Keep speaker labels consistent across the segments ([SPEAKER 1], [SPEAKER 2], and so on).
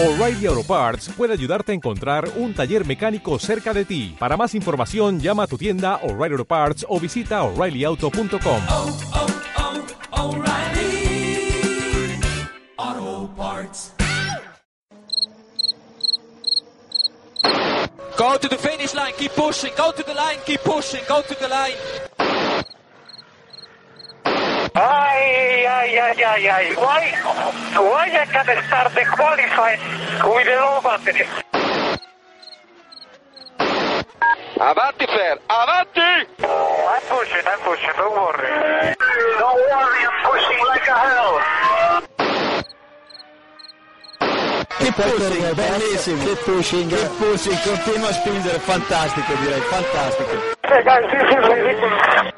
[SPEAKER 1] O'Reilly Auto Parts puede ayudarte a encontrar un taller mecánico cerca de ti. Para más información, llama a tu tienda O'Reilly Auto Parts o visita oreillyauto.com.
[SPEAKER 2] oh, oh, Parts.
[SPEAKER 3] Go to the finish line, keep pushing, go to the line, keep pushing, go to the line.
[SPEAKER 4] Ay, ay, ay, ay, ay. Why, why I can start the qualifying with the low battery?
[SPEAKER 3] Avanti Fer, avanti!
[SPEAKER 4] I'm pushing, I'm pushing, don't worry. Don't worry, I'm pushing like a hell.
[SPEAKER 5] Che pushing, bellissimo. Che pushing, che pushing, continua a spingere, fantastico direi, fantastico.
[SPEAKER 4] Hey guys, this is ridiculous.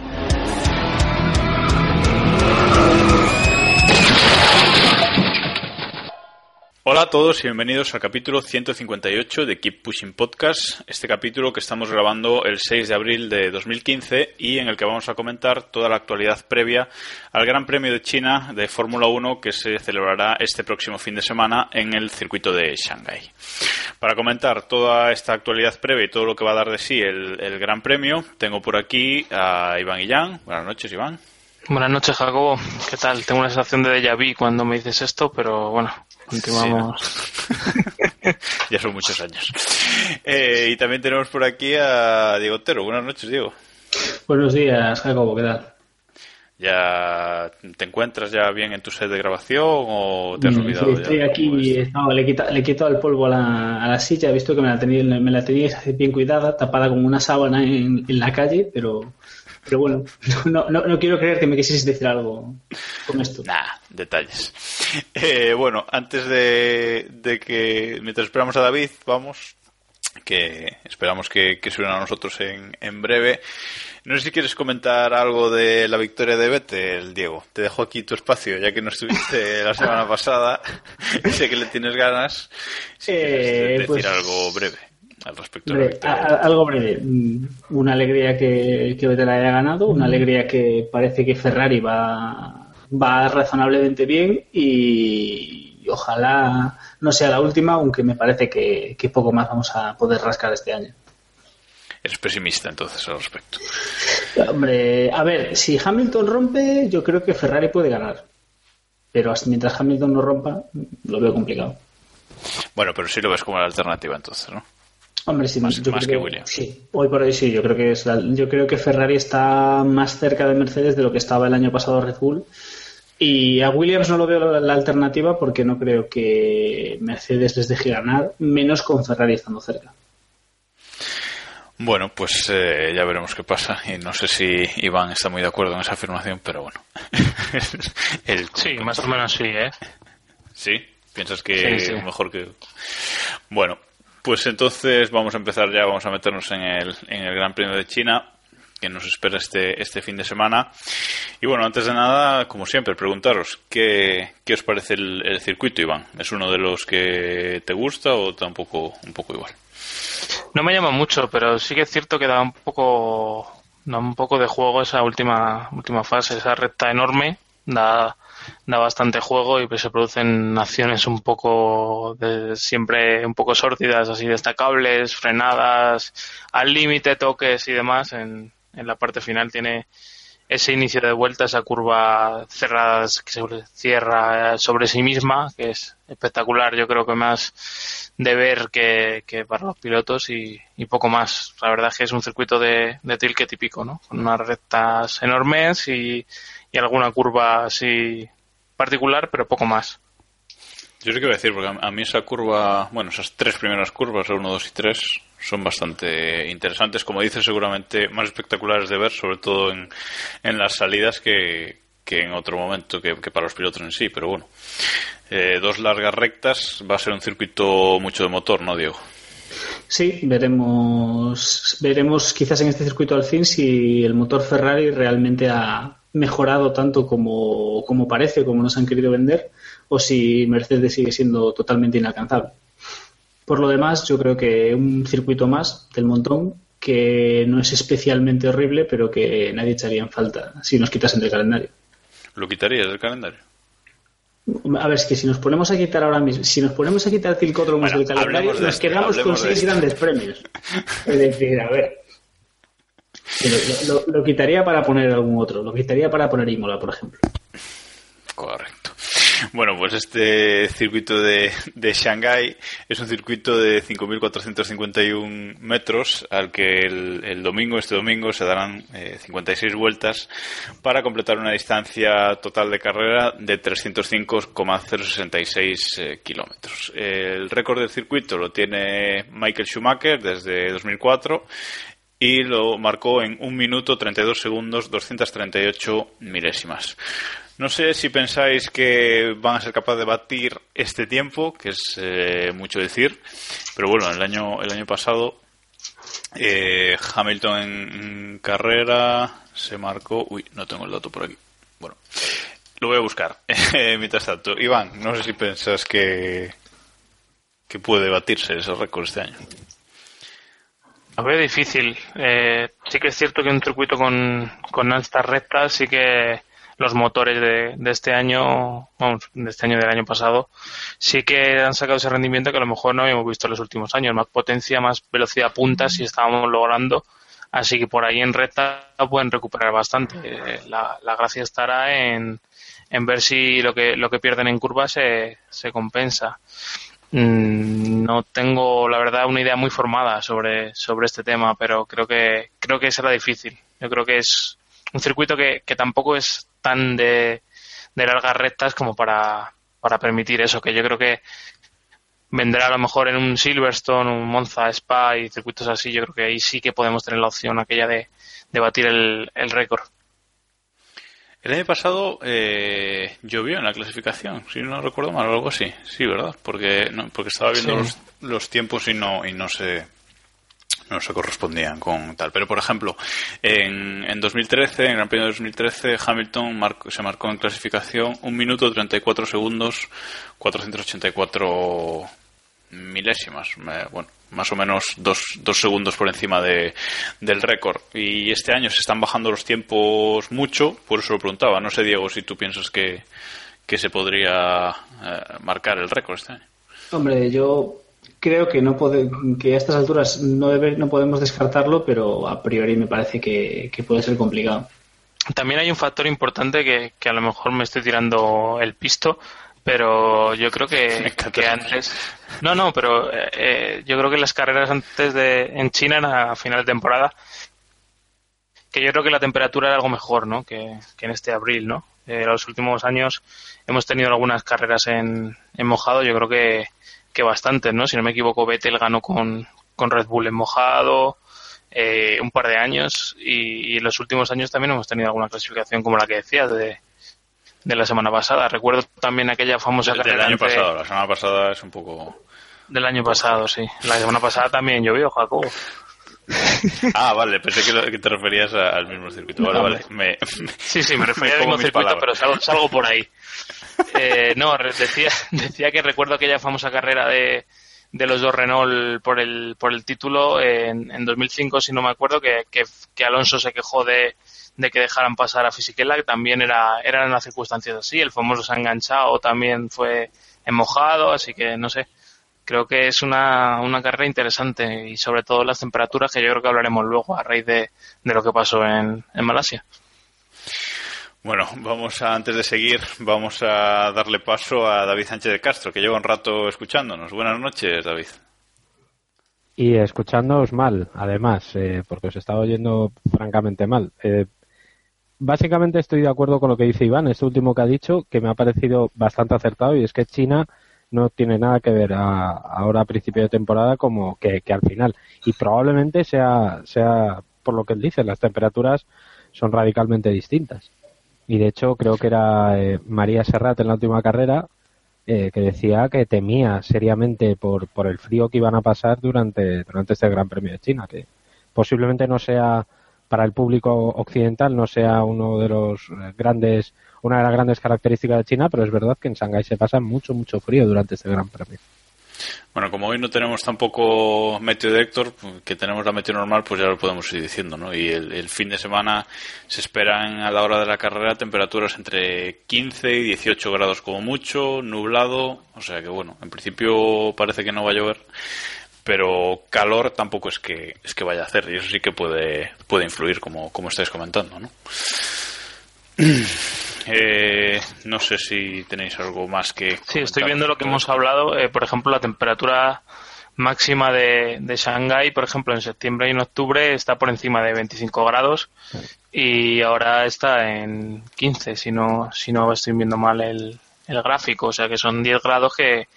[SPEAKER 6] Hola a todos y bienvenidos al capítulo 158 de Keep Pushing Podcast. Este capítulo que estamos grabando el 6 de abril de 2015 y en el que vamos a comentar toda la actualidad previa al Gran Premio de China de Fórmula 1 que se celebrará este próximo fin de semana en el circuito de Shanghái. Para comentar toda esta actualidad previa y todo lo que va a dar de sí el, Gran Premio, tengo por aquí a Iván Guillán. Buenas noches, Iván.
[SPEAKER 7] Buenas noches, Jacobo. ¿Qué tal? Tengo una sensación de déjà vu cuando me dices esto, pero bueno, continuamos.
[SPEAKER 6] ya son muchos años. Eh, y también tenemos por aquí a Diego Otero. Buenas noches, Diego.
[SPEAKER 8] Buenos días, Jacobo, ¿qué tal?
[SPEAKER 6] ¿Ya te encuentras ya bien en tu set de grabación o te has
[SPEAKER 8] Mm,
[SPEAKER 6] olvidado?
[SPEAKER 8] sí,
[SPEAKER 6] ya
[SPEAKER 8] estoy
[SPEAKER 6] de
[SPEAKER 8] aquí,
[SPEAKER 6] es?
[SPEAKER 8] no, le, he quita- le he quitado el polvo a la, a la silla, he visto que me la, tenía, me la teníais bien cuidada, tapada con una sábana en, en la calle, pero, pero bueno, no, no, no quiero creer que me quisierais decir algo con esto.
[SPEAKER 6] Nah, detalles. Eh, bueno, antes de, de que, mientras esperamos a David, vamos, que esperamos que, que se unan a nosotros en, en breve. No sé si quieres comentar algo de la victoria de Vettel, Diego. Te dejo aquí tu espacio, ya que no estuviste la semana pasada. y sé que le tienes ganas. Si
[SPEAKER 8] Eh,
[SPEAKER 6] quieres decir
[SPEAKER 8] pues-
[SPEAKER 6] algo breve al respecto
[SPEAKER 8] a- a- algo breve. Mm, Una alegría que, que Vettel haya ganado, una alegría que parece que Ferrari va, va razonablemente bien y, y ojalá no sea la última, aunque me parece que, que poco más vamos a poder rascar este año.
[SPEAKER 6] Eres pesimista entonces al respecto.
[SPEAKER 8] Hombre, a ver, si Hamilton rompe, yo creo que Ferrari puede ganar. Pero hasta mientras Hamilton no rompa, lo veo complicado.
[SPEAKER 6] Bueno, pero sí lo ves como la alternativa entonces, ¿no?
[SPEAKER 8] Hombre, sí,
[SPEAKER 6] Más-
[SPEAKER 8] yo
[SPEAKER 6] más
[SPEAKER 8] creo
[SPEAKER 6] que Williams.
[SPEAKER 8] Sí, hoy por hoy sí, yo creo que es la- yo creo que Ferrari está más cerca de Mercedes de lo que estaba el año pasado Red Bull. Y a Williams no lo veo la, la alternativa porque no creo que Mercedes les deje ganar, menos con Ferrari estando cerca.
[SPEAKER 6] Bueno, pues eh, ya veremos qué pasa. Y no sé si Iván está muy de acuerdo en esa afirmación, pero bueno. El-
[SPEAKER 7] Sí, más o menos sí, ¿eh?
[SPEAKER 6] ¿Sí? ¿Piensas que
[SPEAKER 7] Sí, sí.
[SPEAKER 6] mejor que.? Bueno, pues entonces vamos a empezar ya, vamos a meternos en el, en el Gran Premio de China, que nos espera este, este fin de semana. Y bueno, antes de nada, como siempre, preguntaros, ¿qué, qué os parece el, circuito, Iván? ¿Es uno de los que te gusta o tampoco un poco igual?
[SPEAKER 7] No me llama mucho, pero sí que es cierto que da un poco, da un poco de juego esa última, última fase, esa recta enorme, da, da bastante juego y pues se producen acciones un poco de, siempre un poco sórdidas, así destacables, frenadas, al límite, toques y demás. En, en la parte final tiene ese inicio de vuelta, esa curva cerrada que se cierra sobre sí misma, que es espectacular, yo creo que más de ver que, que para los pilotos y, y poco más. La verdad es que es un circuito de, de tilque típico, ¿no? Con unas rectas enormes y, y alguna curva así particular, pero poco más.
[SPEAKER 6] Yo sé qué voy a decir, porque a a mí esa curva, bueno, esas tres primeras curvas, 1, 2 y 3, son bastante interesantes, como dices, seguramente más espectaculares de ver, sobre todo en, en las salidas que, que en otro momento, que, que para los pilotos en sí, pero bueno. Eh, dos largas rectas, va a ser un circuito mucho de motor, ¿no, Diego?
[SPEAKER 8] Sí, veremos, veremos quizás en este circuito al fin si el motor Ferrari realmente ha mejorado tanto como, como parece, como nos han querido vender, o si Mercedes sigue siendo totalmente inalcanzable. Por lo demás, yo creo que un circuito más del montón que no es especialmente horrible, pero que nadie echaría en falta si nos quitasen del calendario.
[SPEAKER 6] ¿Lo quitarías del calendario?
[SPEAKER 8] A ver, es que si nos ponemos a quitar ahora mismo, si nos ponemos a quitar Cilcódromos
[SPEAKER 6] Bueno,
[SPEAKER 8] del calendario, nos quedamos con seis grandes premios. Es decir, a ver. Lo, lo- lo quitaría para poner algún otro. Lo quitaría para poner Imola, por ejemplo.
[SPEAKER 6] Correcto. Bueno, pues este circuito de, de Shanghái es un circuito de 5.451 metros al que el, el domingo, este domingo, se darán eh, 56 vueltas para completar una distancia total de carrera de 305,066 eh, kilómetros. El récord del circuito lo tiene Michael Schumacher desde 2004 y lo marcó en 1 minuto 32 segundos 238 milésimas. No sé si pensáis que van a ser capaces de batir este tiempo, que es eh, mucho decir, pero bueno, el año el año pasado eh, Hamilton en, carrera se marcó, uy, no tengo el dato por aquí. Bueno, lo voy a buscar. Mientras tanto, Iván, no sé si pensás que que puede batirse ese récord este año.
[SPEAKER 7] Lo veo difícil. Eh, sí que es cierto que un circuito con, con altas rectas, sí que los motores de, de este año, vamos, de este año del año pasado, sí que han sacado ese rendimiento que a lo mejor no habíamos visto en los últimos años. Más potencia, más velocidad punta, si estábamos logrando. Así que por ahí en recta pueden recuperar bastante. Eh, la, la gracia estará en, en ver si lo que, lo que pierden en curva se, se compensa. Mm, No tengo, la verdad, una idea muy formada sobre, sobre este tema, pero creo que, creo que será difícil. Yo creo que es un circuito que, que tampoco es tan de, largas rectas como para, para permitir eso, que yo creo que vendrá a lo mejor en un Silverstone, un Monza Spa y circuitos así, yo creo que ahí sí que podemos tener la opción aquella de, de batir el, el récord.
[SPEAKER 6] El año pasado eh, llovió en la clasificación, si no recuerdo mal, o algo así. Sí, ¿verdad? Porque no, porque estaba viendo
[SPEAKER 7] Sí.
[SPEAKER 6] los, los tiempos y no y no se no se correspondían con tal. Pero por ejemplo, en, en 2013, en Gran Premio de 2013, Hamilton se marcó en clasificación un minuto 34 segundos 484 milésimas, me- bueno, más o menos dos, dos segundos por encima de, del récord. Y este año se están bajando los tiempos mucho, por eso lo preguntaba. No sé, Diego, si tú piensas que, que se podría eh, marcar el récord este año.
[SPEAKER 8] Hombre, yo creo que no pode- que a estas alturas no, debe- no podemos descartarlo, pero a priori me parece que, que puede ser complicado.
[SPEAKER 7] También hay un factor importante que, que a lo mejor me estoy tirando el pisto, pero yo creo que, antes. No, no, pero eh, yo creo que las carreras antes de. en China, a final de temporada, que yo creo que la temperatura era algo mejor, ¿no? Que, que en este abril, ¿no? Eh, los últimos años hemos tenido algunas carreras en, en mojado, yo creo que, que bastantes, ¿no? Si no me equivoco, Vettel ganó con, con Red Bull en mojado eh, un par de años y, y en los últimos años también hemos tenido alguna clasificación como la que decías de, de la semana pasada. Recuerdo también aquella famosa
[SPEAKER 6] Del,
[SPEAKER 7] carrera
[SPEAKER 6] año
[SPEAKER 7] entre-
[SPEAKER 6] pasado, la semana pasada es un poco...
[SPEAKER 7] del año pasado, sí. La semana pasada también llovió, Jacobo.
[SPEAKER 6] Ah, vale, pensé que, lo- que te referías a- al mismo circuito. Vale,
[SPEAKER 7] No,
[SPEAKER 6] vale. Me,
[SPEAKER 7] Sí, sí, me refería al mismo
[SPEAKER 6] mis
[SPEAKER 7] circuito,
[SPEAKER 6] palabras.
[SPEAKER 7] pero salgo, salgo por ahí. Eh, no, decía, decía que recuerdo aquella famosa carrera de, de los dos Renault por el, por el título en, en 2005, si no me acuerdo, que, que, Alonso se quejó de, de que dejaran pasar a Fisichella, que también era, eran las circunstancias así. El famoso se ha enganchado también fue en mojado, así que no sé. Creo que es una, una carrera interesante y sobre todo las temperaturas que yo creo que hablaremos luego a raíz de, de lo que pasó en, en Malasia.
[SPEAKER 6] Bueno, vamos a, antes de seguir, vamos a darle paso a David Sánchez de Castro, que lleva un rato escuchándonos. Buenas noches, David.
[SPEAKER 9] Y escuchándoos mal, además, eh, porque os estaba oyendo francamente mal. Eh, básicamente estoy de acuerdo con lo que dice Iván, este último que ha dicho, que me ha parecido bastante acertado, y es que China no tiene nada que ver a- ahora a principio de temporada como que, que al final. Y probablemente sea, sea por lo que él dice, las temperaturas son radicalmente distintas. Y de hecho creo que era eh, María Serrat en la última carrera eh, que decía que temía seriamente por, por el frío que iban a pasar durante, durante este Gran Premio de China, que posiblemente no sea para el público occidental no sea uno de los eh, grandes una de las grandes características de China, pero es verdad que en Shanghái se pasa mucho mucho frío durante este Gran Premio.
[SPEAKER 6] Bueno, como hoy no tenemos tampoco meteo de Héctor, que tenemos la meteo normal, pues ya lo podemos ir diciendo, ¿no? Y el, el fin de semana se esperan a la hora de la carrera temperaturas entre 15 y 18 grados como mucho, nublado, o sea que bueno, en principio parece que no va a llover, pero calor tampoco es que es que vaya a hacer y eso sí que puede puede influir como como estáis comentando, ¿no? Eh, no sé si tenéis algo más que.
[SPEAKER 7] Sí, estoy viendo lo que hemos hablado. Eh, por ejemplo, la temperatura máxima de, de Shanghái, por ejemplo, en septiembre y en octubre está por encima de 25 grados y ahora está en 15, si no, si no estoy viendo mal el, el gráfico. O sea que son 10 grados que,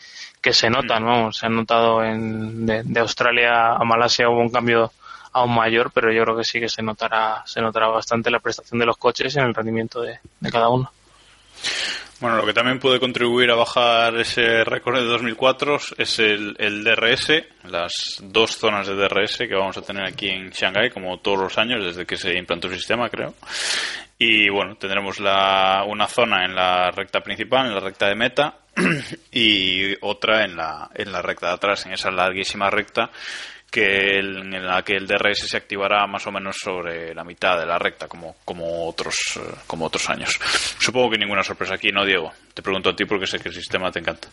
[SPEAKER 7] que se notan, vamos, se han notado en, de, de Australia a Malasia hubo un cambio aún mayor, pero yo creo que sí que se notará, se notará bastante la prestación de los coches en el rendimiento de, de cada uno.
[SPEAKER 6] Bueno, lo que también puede contribuir a bajar ese récord de 2004 es el, el DRS, las dos zonas de DRS que vamos a tener aquí en Shanghái, como todos los años, desde que se implantó el sistema, creo. Y bueno, tendremos la, una zona en la recta principal, en la recta de meta, y otra en la, en la recta de atrás, en esa larguísima recta que el- en la que el DRS se activará más o menos sobre la mitad de la recta, como, como otros eh, como otros años. Supongo que ninguna sorpresa aquí, ¿no, Diego? Te pregunto a ti porque sé que el sistema te encanta.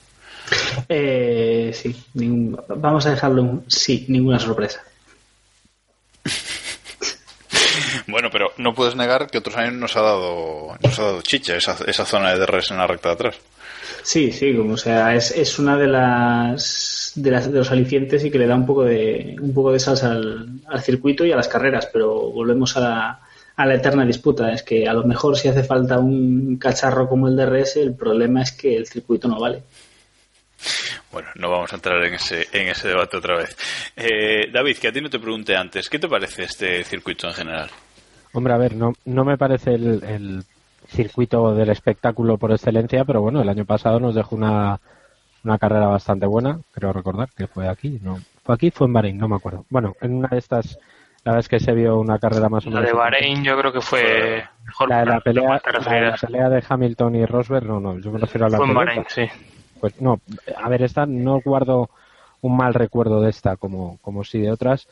[SPEAKER 8] Eh, sí, ningún- vamos a dejarlo un sí, ninguna sorpresa.
[SPEAKER 6] Bueno, pero no puedes negar que otros años nos ha dado nos ha dado chicha esa, esa zona de DRS en la recta de atrás.
[SPEAKER 8] Sí, sí, como o sea, es, es una de las, de las de los alicientes y que le da un poco de un poco de salsa al, al circuito y a las carreras, pero volvemos a la, a la eterna disputa. Es que a lo mejor si hace falta un cacharro como el DRS, el problema es que el circuito no vale.
[SPEAKER 6] Bueno, no vamos a entrar en ese, en ese debate otra vez. Eh, David, que a ti no te pregunté antes, ¿qué te parece este circuito en general?
[SPEAKER 9] Hombre, a ver, no, no me parece el, el circuito del espectáculo por excelencia, pero bueno, el año pasado nos dejó una, una carrera bastante buena, creo recordar que fue aquí, no, fue aquí, fue en Bahrein, no me acuerdo. Bueno, en una de estas, la vez que se vio una carrera más o
[SPEAKER 7] La
[SPEAKER 9] menos.
[SPEAKER 7] de Bahrein yo creo que fue mejor.
[SPEAKER 9] La de la pelea, la de la
[SPEAKER 7] refieres.
[SPEAKER 9] pelea de Hamilton y Rosberg, no, no, yo me refiero a la
[SPEAKER 7] Fue en. Bahrein, sí.
[SPEAKER 9] Pues no, a ver, esta no guardo un mal recuerdo de esta como, como sí de otras.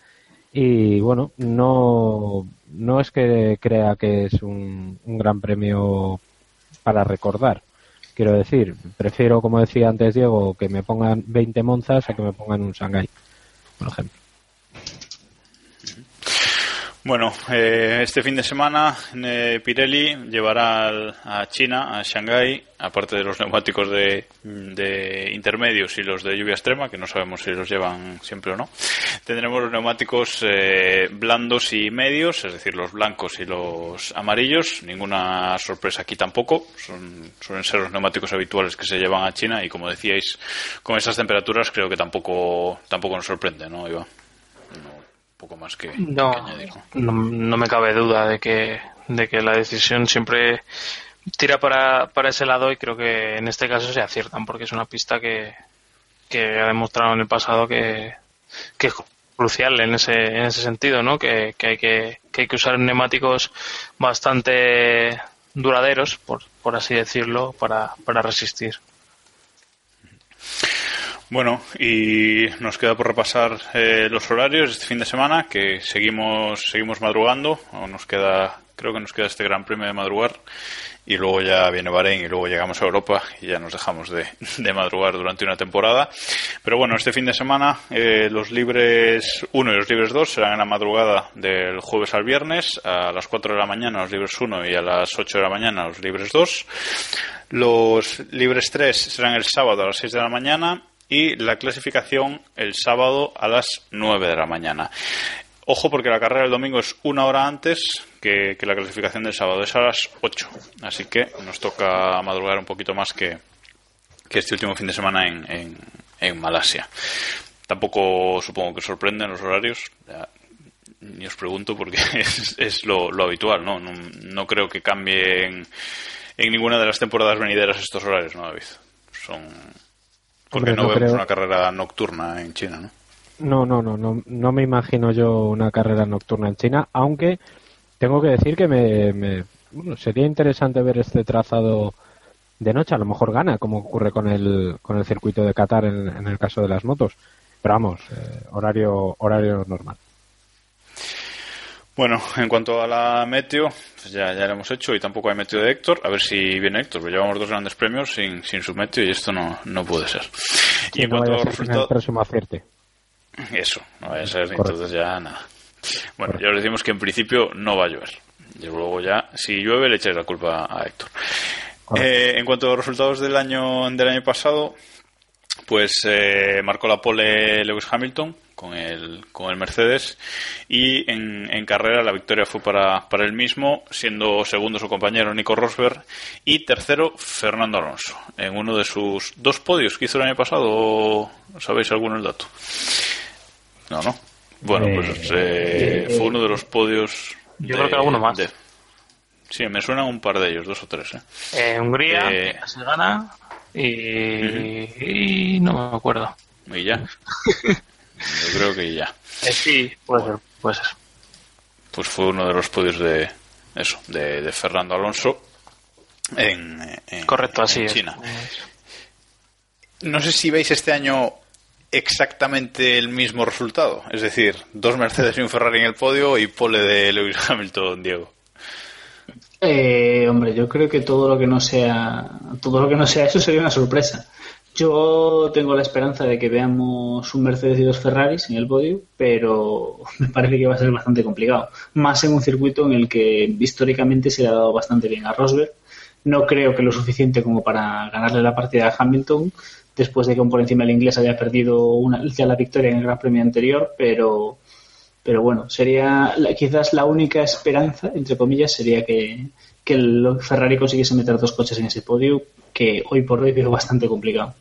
[SPEAKER 9] Y bueno, no, no es que crea que es un, un gran premio para recordar. Quiero decir, prefiero, como decía antes Diego, que me pongan 20 Monzas a que me pongan un Shanghai, por ejemplo.
[SPEAKER 6] Bueno, eh, este fin de semana eh, Pirelli llevará al- a China, a Shanghái, aparte de los neumáticos de, de intermedios y los de lluvia extrema, que no sabemos si los llevan siempre o no, tendremos los neumáticos eh, blandos y medios, es decir, los blancos y los amarillos. Ninguna sorpresa aquí tampoco. Son, suelen ser los neumáticos habituales que se llevan a China y, como decíais, con esas temperaturas creo que tampoco, tampoco nos sorprende, ¿no, Iván? Poco más que,
[SPEAKER 7] No,
[SPEAKER 6] que añadir. ¿no?
[SPEAKER 7] no, no me cabe duda de que, de que la decisión siempre tira para, para ese lado y creo que en este caso se aciertan porque es una pista que, que ha demostrado en el pasado que, que es crucial en ese, en ese sentido, ¿no? Que, que hay que, que hay que usar neumáticos bastante duraderos, por, por así decirlo, para, para resistir.
[SPEAKER 6] Bueno, y nos queda por repasar eh, los horarios este fin de semana, que seguimos seguimos madrugando, nos queda, creo que nos queda este Gran Premio de madrugar, y luego ya viene Bahrein y luego llegamos a Europa y ya nos dejamos de, de madrugar durante una temporada. Pero bueno, este fin de semana eh, los libres 1 y los libres 2 serán en la madrugada del jueves al viernes, a las 4 de la mañana los libres 1 y a las 8 de la mañana los libres 2. Los libres 3 serán el sábado a las 6 de la mañana y la clasificación el sábado a las 9 de la mañana. Ojo porque la carrera del domingo es una hora antes que, que la clasificación del sábado, es a las 8. Así que nos toca madrugar un poquito más que, que este último fin de semana en, en, en Malasia. Tampoco supongo que sorprenden los horarios. Ni os pregunto porque es, es lo, lo habitual, ¿no? ¿no? No creo que cambien en ninguna de las temporadas venideras estos horarios, ¿no, David? Son... Porque
[SPEAKER 9] Hombre,
[SPEAKER 6] no,
[SPEAKER 9] no
[SPEAKER 6] vemos
[SPEAKER 9] creo.
[SPEAKER 6] una carrera nocturna en China, ¿no?
[SPEAKER 9] No, no, no, no, no me imagino yo una carrera nocturna en China, aunque tengo que decir que me, me- bueno, sería interesante ver este trazado de noche a lo mejor gana, como ocurre con el, con el circuito de Qatar en, en el caso de las motos. Pero vamos, eh, horario, horario normal.
[SPEAKER 6] Bueno, en cuanto a la meteo, pues ya, ya lo hemos hecho y tampoco hay meteo de Héctor. A ver si viene Héctor, pues llevamos dos grandes premios sin, sin su meteo y esto no, no puede ser. Y en
[SPEAKER 9] no
[SPEAKER 6] cuanto a los
[SPEAKER 9] el
[SPEAKER 6] resultados...
[SPEAKER 9] próximo acierte.
[SPEAKER 6] Eso, no vaya a ser,
[SPEAKER 9] Correcto.
[SPEAKER 6] entonces ya nada. Bueno, ya os decimos que en principio no va a llover. Y luego ya, si llueve, le echáis la culpa a Héctor. Eh, en cuanto a los resultados del año, del año pasado, pues eh, marcó la pole Lewis Hamilton con el, con el Mercedes y en, en carrera la victoria fue para, para él mismo, siendo segundo su compañero Nico Rosberg y tercero Fernando Alonso, en uno de sus dos podios que hizo el año pasado. ¿Sabéis alguno el dato? No, no. Bueno,
[SPEAKER 7] Eh,
[SPEAKER 6] pues eh,
[SPEAKER 7] eh,
[SPEAKER 6] fue uno de los podios.
[SPEAKER 7] yo creo que alguno más.
[SPEAKER 6] de- Sí, me suenan un par de ellos, dos o tres. ¿eh?
[SPEAKER 7] Eh, Hungría
[SPEAKER 6] Eh,
[SPEAKER 7] se gana y, y no me acuerdo.
[SPEAKER 6] Y ya. Yo creo que ya.
[SPEAKER 7] Eh, sí, puede ser, puede ser.
[SPEAKER 6] Pues fue uno de los podios de eso, de, de Fernando Alonso en, en-
[SPEAKER 7] Correcto, así
[SPEAKER 6] en
[SPEAKER 7] es.
[SPEAKER 6] China. No sé si veis este año exactamente el mismo resultado, es decir, dos Mercedes y un Ferrari en el podio y pole de Lewis Hamilton, Diego.
[SPEAKER 8] Eh, hombre, yo creo que todo lo que no sea todo lo que no sea eso sería una sorpresa. Yo tengo la esperanza de que veamos un Mercedes y dos Ferraris en el podio, pero me parece que va a ser bastante complicado. Más en un circuito en el que históricamente se le ha dado bastante bien a Rosberg. No creo que lo suficiente como para ganarle la partida a Hamilton, después de que un por encima el inglés haya perdido una, ya la victoria en el Gran Premio anterior, pero pero bueno, sería quizás la única esperanza, entre comillas, sería que, que el Ferrari consiguiese meter dos coches en ese podio, que hoy por hoy veo bastante complicado.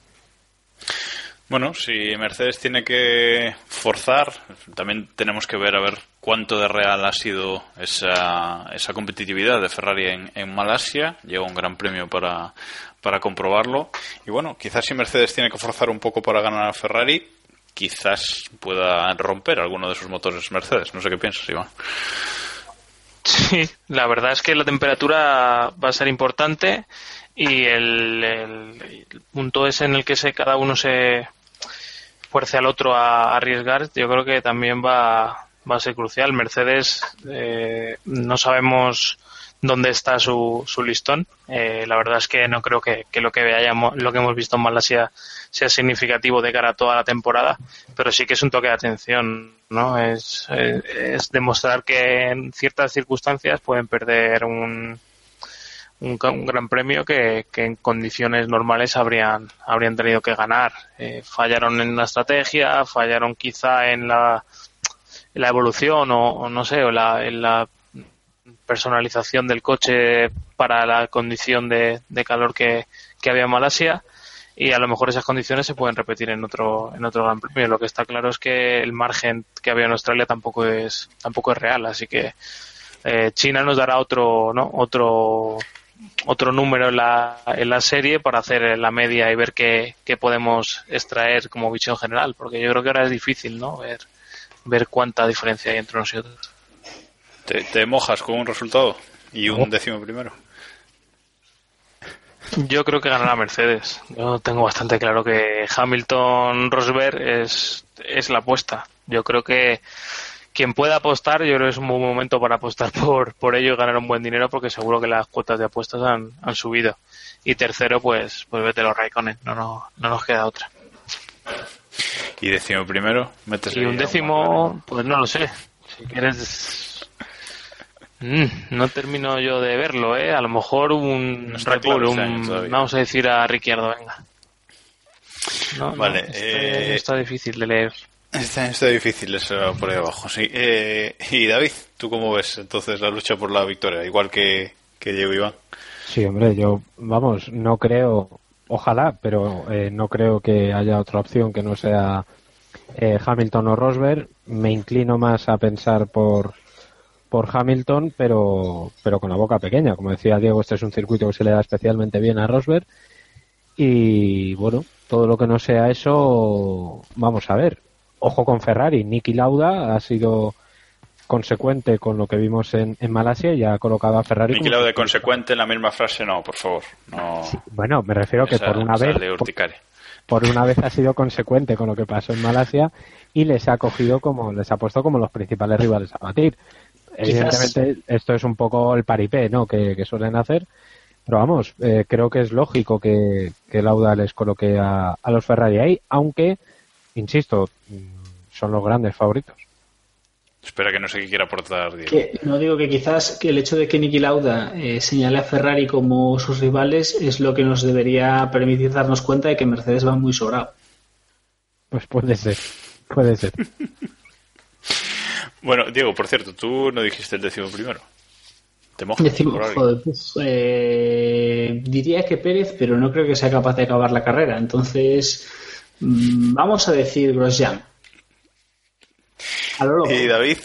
[SPEAKER 6] Bueno, si Mercedes tiene que forzar, también tenemos que ver a ver cuánto de real ha sido esa, esa competitividad de Ferrari en, en Malasia. Llega un gran premio para, para comprobarlo. Y bueno, quizás si Mercedes tiene que forzar un poco para ganar a Ferrari, quizás pueda romper alguno de sus motores Mercedes. No sé qué piensas, Iván.
[SPEAKER 7] Sí, la verdad es que la temperatura va a ser importante y el, punto es en el que se, cada uno se fuerce al otro a, a arriesgar, yo creo que también va, va a ser crucial. Mercedes, eh, no sabemos dónde está su, su listón. Eh, la verdad es que no creo que, que lo que veamos, lo que hemos visto en Malasia sea significativo de cara a toda la temporada, pero sí que es un toque de atención, ¿no? Es, es demostrar que en ciertas circunstancias pueden perder un, un, gran premio que, que en condiciones normales habrían, habrían tenido que ganar. Eh, fallaron en la estrategia, fallaron quizá en la, la evolución o, o no sé, o la, en la personalización del coche para la condición de, de calor que, que había en Malasia y a lo mejor esas condiciones se pueden repetir en otro en otro gran premio. Lo que está claro es que el margen que había en Australia tampoco es tampoco es real así que eh, China nos dará otro no otro otro número en la, en la serie para hacer la media y ver qué, qué podemos extraer como visión general porque yo creo que ahora es difícil no ver ver cuánta diferencia hay entre unos y otros.
[SPEAKER 6] ¿Te, te mojas con un resultado y un décimo primero?
[SPEAKER 7] Yo creo que ganará Mercedes. Yo tengo bastante claro que Hamilton Rosberg es, es la apuesta. Yo creo que quien pueda apostar, yo creo que es un buen momento para apostar por, por ello y ganar un buen dinero porque seguro que las cuotas de apuestas han, han subido. Y tercero, pues, pues vete los Raikkonen, no, no, no nos queda otra.
[SPEAKER 6] ¿Y décimo primero? Metes
[SPEAKER 7] Y un décimo, pues no lo sé. Si quieres. Mm, no termino yo de verlo, ¿eh? A lo mejor un
[SPEAKER 6] No está
[SPEAKER 7] Red Bull,
[SPEAKER 6] claro este
[SPEAKER 7] un- vamos a decir a Ricciardo, venga. No, no,
[SPEAKER 6] Vale,
[SPEAKER 7] este
[SPEAKER 6] eh,
[SPEAKER 7] está difícil de leer.
[SPEAKER 6] Está, está difícil eso por ahí abajo, sí. Eh, y David, ¿tú cómo ves entonces la lucha por la victoria? Igual que, que Diego Iván.
[SPEAKER 9] Sí, hombre, yo, vamos, no creo, ojalá, pero eh, no creo que haya otra opción que no sea eh, Hamilton o Rosberg. Me inclino más a pensar por, por Hamilton, pero, pero con la boca pequeña. Como decía Diego, este es un circuito que se le da especialmente bien a Rosberg. Y bueno, todo lo que no sea eso, vamos a ver. Ojo con Ferrari. Nicky Lauda ha sido consecuente con lo que vimos en, en Malasia y ha colocado a Ferrari.
[SPEAKER 6] Niki Lauda de consecuente en la misma frase, no, por favor. No.
[SPEAKER 9] Bueno, me refiero que
[SPEAKER 6] Esa-
[SPEAKER 9] por una vez
[SPEAKER 6] urticaria.
[SPEAKER 9] por una vez ha sido consecuente con lo que pasó en Malasia y les ha cogido como les ha puesto como los principales rivales a batir.
[SPEAKER 8] Quizás-
[SPEAKER 9] Evidentemente esto es un poco el paripé, ¿no? Que, que suelen hacer, pero vamos, eh, creo que es lógico que, que Lauda les coloque a, a los Ferrari ahí, aunque, insisto, son los grandes favoritos.
[SPEAKER 6] Espera que no sé qué quiere aportar Diego.
[SPEAKER 8] Que, no digo que quizás que el hecho de que Niki Lauda eh, señale a Ferrari como sus rivales es lo que nos debería permitir darnos cuenta de que Mercedes va muy sobrado.
[SPEAKER 9] Pues puede ser, puede ser.
[SPEAKER 6] Bueno, Diego, por cierto, tú no dijiste el décimo primero. Te mojas alguien.
[SPEAKER 8] joder, pues, eh, diría que Pérez, pero no creo que sea capaz de acabar la carrera. Entonces, mm, vamos a decir Grosjean. A lo loco.
[SPEAKER 6] Y David,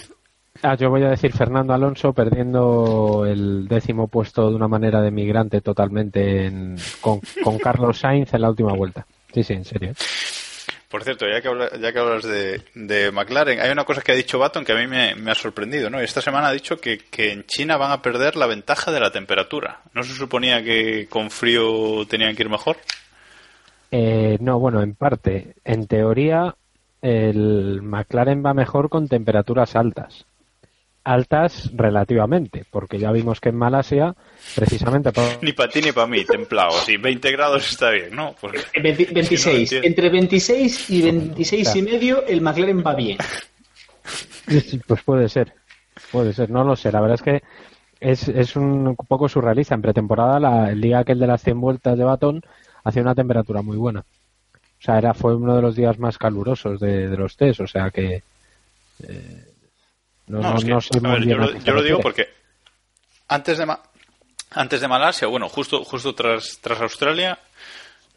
[SPEAKER 9] Ah, yo voy a decir Fernando Alonso perdiendo el décimo puesto de una manera de migrante totalmente en- con, con Carlos Sainz en la última vuelta. Sí, sí, en serio.
[SPEAKER 6] Por cierto, ya que, habla- ya que hablas de, de McLaren, hay una cosa que ha dicho Baton que a mí me, me ha sorprendido, ¿no? Esta semana ha dicho que, que en China van a perder la ventaja de la temperatura. ¿No se suponía que con frío tenían que ir mejor?
[SPEAKER 9] Eh, no, bueno, en parte. En teoría, el McLaren va mejor con temperaturas altas. Altas relativamente, porque ya vimos que en Malasia, precisamente por,
[SPEAKER 6] Ni para ti ni para mí, templado. Sí, 20 grados está bien, ¿no? Pues,
[SPEAKER 8] 20
[SPEAKER 6] no
[SPEAKER 8] 26.
[SPEAKER 6] entiendo.
[SPEAKER 8] Entre 26 y 26 y medio, el McLaren va bien.
[SPEAKER 9] Pues puede ser, puede ser, no lo sé. La verdad es que es, es un poco surrealista. En pretemporada, la, el día aquel de las 100 vueltas de Batón, hacía una temperatura muy buena. O sea, era, fue uno de los días más calurosos de, de los test, o sea que... eh, no,
[SPEAKER 6] No,
[SPEAKER 9] no,
[SPEAKER 6] es que,
[SPEAKER 9] no muy
[SPEAKER 6] ver, yo, lo, yo lo digo porque antes de Ma- antes de Malasia, bueno, justo justo tras tras Australia,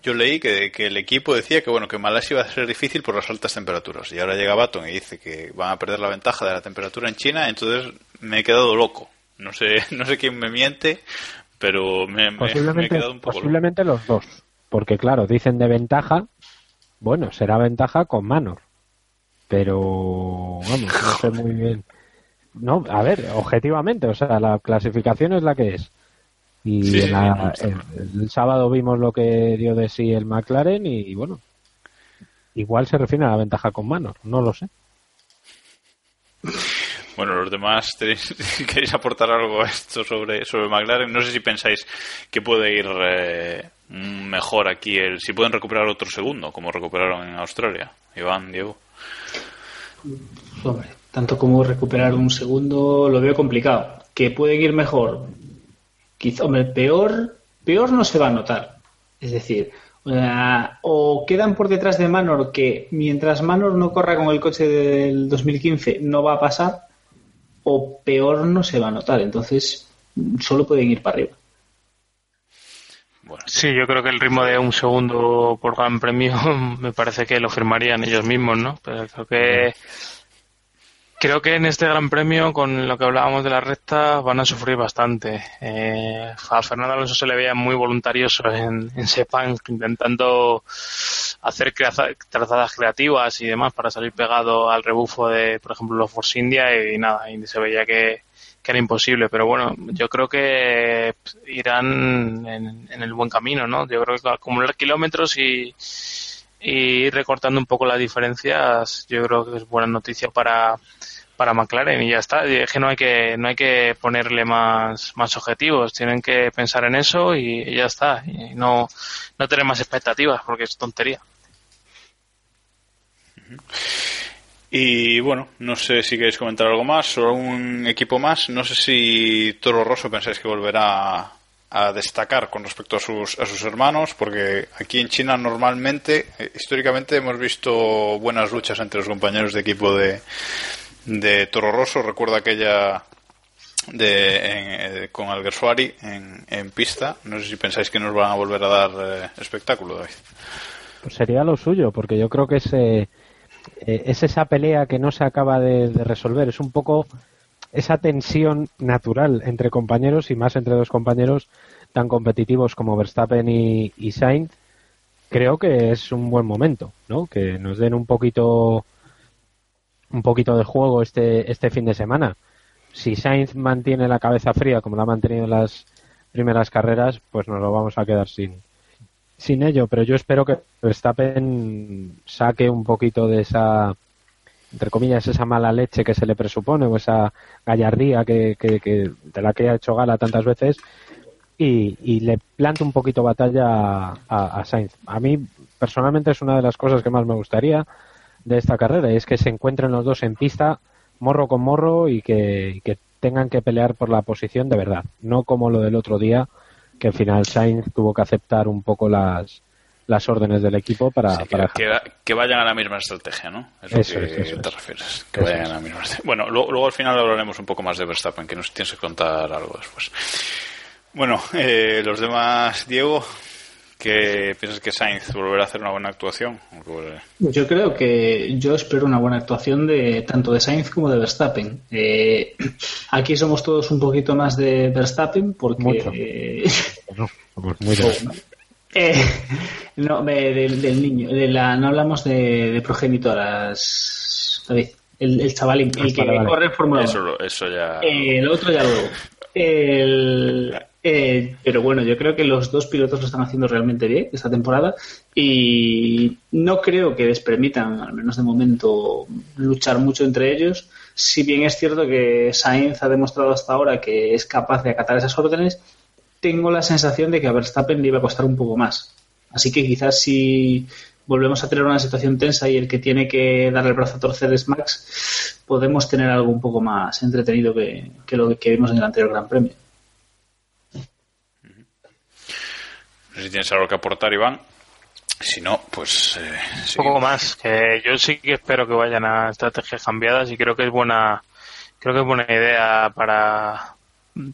[SPEAKER 6] yo leí que, que el equipo decía que bueno que Malasia iba a ser difícil por las altas temperaturas y ahora llega Baton y dice que van a perder la ventaja de la temperatura en China, entonces me he quedado loco. No sé no sé quién me miente, pero me, me- me he
[SPEAKER 9] Posiblemente,
[SPEAKER 6] quedado un poco loco.
[SPEAKER 9] posiblemente los dos. Porque claro, dicen de ventaja, bueno, será ventaja con Manor. Pero, vamos, no sé muy bien. No, a ver, objetivamente, o sea, la clasificación es la que es. Y
[SPEAKER 6] Sí,
[SPEAKER 9] en la- el, el sábado vimos lo que dio de sí el McLaren y, bueno, igual se refiere a la ventaja con Manor, no lo sé.
[SPEAKER 6] Bueno, los demás tenéis- queréis aportar algo a esto sobre, sobre McLaren. No sé si pensáis que puede ir eh, mejor aquí, el, si pueden recuperar otro segundo, como recuperaron en Australia. Iván, Diego.
[SPEAKER 8] Hombre, tanto como recuperar un segundo lo veo complicado. Que pueden ir mejor. Quizá, hombre, peor, peor no se va a notar. Es decir, eh, o quedan por detrás de Manor que mientras Manor no corra con el coche del 2015 no va a pasar, o peor no se va a notar. Entonces, solo pueden ir para arriba.
[SPEAKER 7] Sí, yo creo que el ritmo de un segundo por Gran Premio me parece que lo firmarían ellos mismos, ¿no? Pero creo que creo que en este Gran Premio, con lo que hablábamos de la recta, van a sufrir bastante. Eh, a Fernando Alonso se le veía muy voluntarioso en, en Sepang, intentando hacer trazadas creativas y demás para salir pegado al rebufo de, por ejemplo, los Force India y nada, y se veía que, que era imposible. Pero bueno, yo creo que irán en, en el buen camino, ¿no? Yo creo que acumular kilómetros y, y recortando un poco las diferencias, yo creo que es buena noticia para para McLaren y ya está. Y Es que no hay que no hay que ponerle más más objetivos, tienen que pensar en eso y ya está. Y no no tener más expectativas porque es tontería.
[SPEAKER 6] Y bueno, no sé si queréis comentar algo más sobre un equipo más. No sé si Toro Rosso pensáis que volverá a, destacar con respecto a sus, a sus hermanos, porque aquí en China normalmente, eh, históricamente, hemos visto buenas luchas entre los compañeros de equipo de, de Toro Rosso. Recuerdo aquella de, en- eh, con Alguersuari en, en pista. No sé si pensáis que nos van a volver a dar eh, espectáculo, David.
[SPEAKER 9] Pues sería lo suyo, porque yo creo que es, eh, es esa pelea que no se acaba de resolver. Es un poco esa tensión natural entre compañeros y más entre dos compañeros tan competitivos como Verstappen y, Sainz. Creo que es un buen momento, ¿no? Que nos den un poquito un poquito de juego este, este fin de semana. Si Sainz mantiene la cabeza fría como la ha mantenido en las primeras carreras, pues nos lo vamos a quedar sin, sin ello. Pero yo espero que Verstappen saque un poquito de esa, entre comillas, esa mala leche que se le presupone o esa gallardía que, de la que ha hecho gala tantas veces y, le plante un poquito batalla a, a, a Sainz. A mí personalmente es una de las cosas que más me gustaría de esta carrera y es que se encuentren los dos en pista morro con morro y que, y que tengan que pelear por la posición de verdad, no como lo del otro día que al final Sainz tuvo que aceptar un poco las las órdenes del equipo para,
[SPEAKER 6] Sí,
[SPEAKER 9] para
[SPEAKER 6] que, que vayan a la misma estrategia, ¿no? Es lo que
[SPEAKER 9] es, eso
[SPEAKER 6] te
[SPEAKER 9] es.
[SPEAKER 6] refieres. Que
[SPEAKER 9] Eso
[SPEAKER 6] vayan
[SPEAKER 9] es.
[SPEAKER 6] a la misma estrategia. Bueno, luego, luego al final hablaremos un poco más de Verstappen, que nos tienes que contar algo después. Bueno, eh, los demás, Diego, ¿qué piensas que Sainz volverá a hacer una buena actuación? ¿O que vuelve-
[SPEAKER 8] Yo creo que yo espero una buena actuación de tanto de Sainz como de Verstappen. Eh, aquí somos todos un poquito más de Verstappen porque
[SPEAKER 9] Mucho.
[SPEAKER 8] eh,
[SPEAKER 9] No, somos muy
[SPEAKER 8] eh, no del, del niño, de la no hablamos de, de progenitoras, David, el, el chavalín, el que
[SPEAKER 9] Vale, vale.
[SPEAKER 8] corre en Fórmula 1.
[SPEAKER 6] Eso, eso ya...
[SPEAKER 8] Eh, el otro ya luego. El, eh, pero bueno, yo creo que los dos pilotos lo están haciendo realmente bien esta temporada y no creo que les permitan, al menos de momento, luchar mucho entre ellos. Si bien es cierto que Sainz ha demostrado hasta ahora que es capaz de acatar esas órdenes, tengo la sensación de que a Verstappen le iba a costar un poco más. Así que quizás si volvemos a tener una situación tensa y el que tiene que dar el brazo a torcer es Max, podemos tener algo un poco más entretenido que, que lo que vimos en el anterior Gran Premio.
[SPEAKER 6] No sé si tienes algo que aportar, Iván. Si no, pues... eh,
[SPEAKER 7] Un poco más, que yo sí que espero que vayan a estrategias cambiadas y creo que es buena, creo que es buena idea para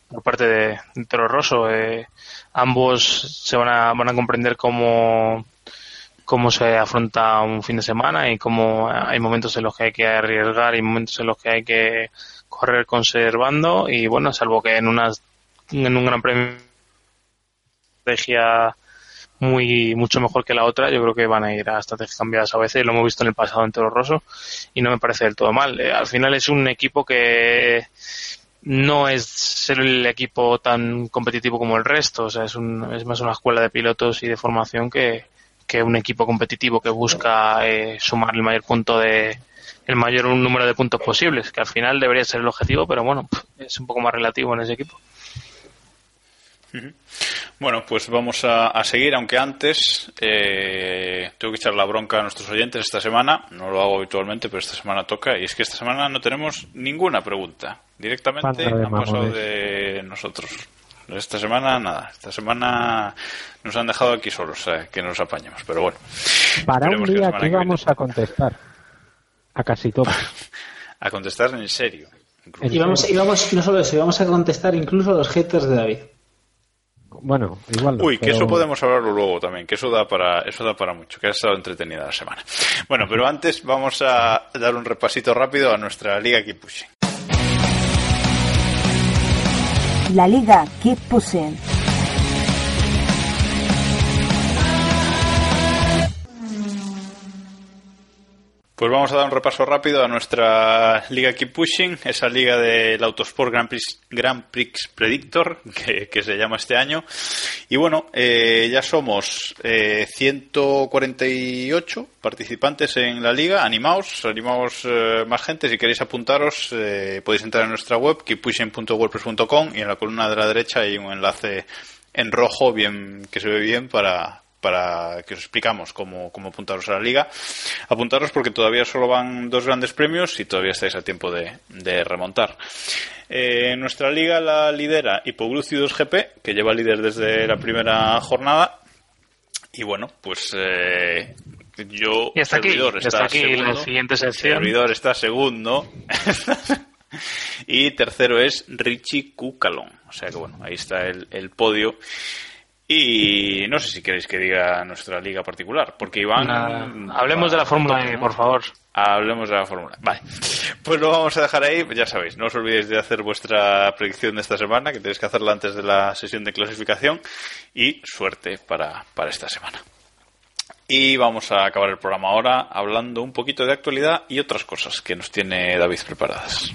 [SPEAKER 7] por parte de, de Toro Rosso. eh, ambos se van a, van a comprender cómo cómo se afronta un fin de semana y cómo hay momentos en los que hay que arriesgar y momentos en los que hay que correr conservando y bueno, salvo que en unas en un gran premio estrategia muy mucho mejor que la otra. Yo creo que van a ir a estrategias cambiadas a veces. Lo hemos visto en el pasado en Toro Rosso y no me parece del todo mal. Eh, al final es un equipo que no es el equipo tan competitivo como el resto. O sea, es, un, es más una escuela de pilotos y de formación que, un equipo competitivo que busca eh, sumar el mayor punto de el mayor número de puntos posibles, que al final debería ser el objetivo, pero bueno, es un poco más relativo en ese equipo.
[SPEAKER 6] Bueno, pues vamos a, a seguir, aunque antes eh, tengo que echar la bronca a nuestros oyentes esta semana. No lo hago habitualmente, pero esta semana toca. Y es que esta semana no tenemos ninguna pregunta. Directamente han pasado de nosotros. Esta semana nada. Esta semana nos han dejado aquí solos, o sea, que nos apañemos. Pero bueno,
[SPEAKER 9] Para un día que
[SPEAKER 6] que
[SPEAKER 9] vamos a contestar a casi todo.
[SPEAKER 6] a contestar en serio. incluso.
[SPEAKER 8] Y vamos, y vamos, no solo eso, y vamos a contestar incluso a los haters de David.
[SPEAKER 9] Bueno, igual no,
[SPEAKER 6] Uy, que
[SPEAKER 9] pero-
[SPEAKER 6] eso podemos hablarlo luego también, que eso da para eso da para mucho, que ha estado entretenida la semana. Bueno, pero antes vamos a dar un repasito rápido a nuestra liga Keep Pushing.
[SPEAKER 10] La liga Keep Pushing.
[SPEAKER 6] Pues vamos a dar un repaso rápido a nuestra liga Keep Pushing, esa liga del Autosport Grand Prix, Grand Prix Predictor, que, se llama este año. Y bueno, eh, ya somos eh, 148 participantes en la liga. Animaos, animaos eh, más gente. Si queréis apuntaros, eh, podéis entrar en nuestra web, keeppushing.wordpress.com, y en la columna de la derecha hay un enlace en rojo bien que se ve bien para para que os explicamos cómo, cómo apuntaros a la liga. Apuntaros porque todavía solo van dos grandes premios y todavía estáis a tiempo de, de remontar. Eh, nuestra liga la lidera Hipoglucio 2GP, que lleva líder desde la primera jornada. Y bueno, pues eh, yo,
[SPEAKER 7] Y hasta aquí,
[SPEAKER 6] servidor,
[SPEAKER 7] y hasta aquí
[SPEAKER 6] segundo.
[SPEAKER 7] la siguiente sección.
[SPEAKER 6] Servidor está segundo. y tercero es Richie Cucalon. O sea que bueno, ahí está el, el podio. Y no sé si queréis que diga nuestra liga particular, porque Iván...
[SPEAKER 7] Hablemos de la Fórmula E, por favor.
[SPEAKER 6] Hablemos de la Fórmula. Vale. Pues lo vamos a dejar ahí. Ya sabéis, no os olvidéis de hacer vuestra predicción de esta semana, que tenéis que hacerla antes de la sesión de clasificación. Y suerte para, para esta semana. Y vamos a acabar el programa ahora hablando un poquito de actualidad y otras cosas que nos tiene David preparadas.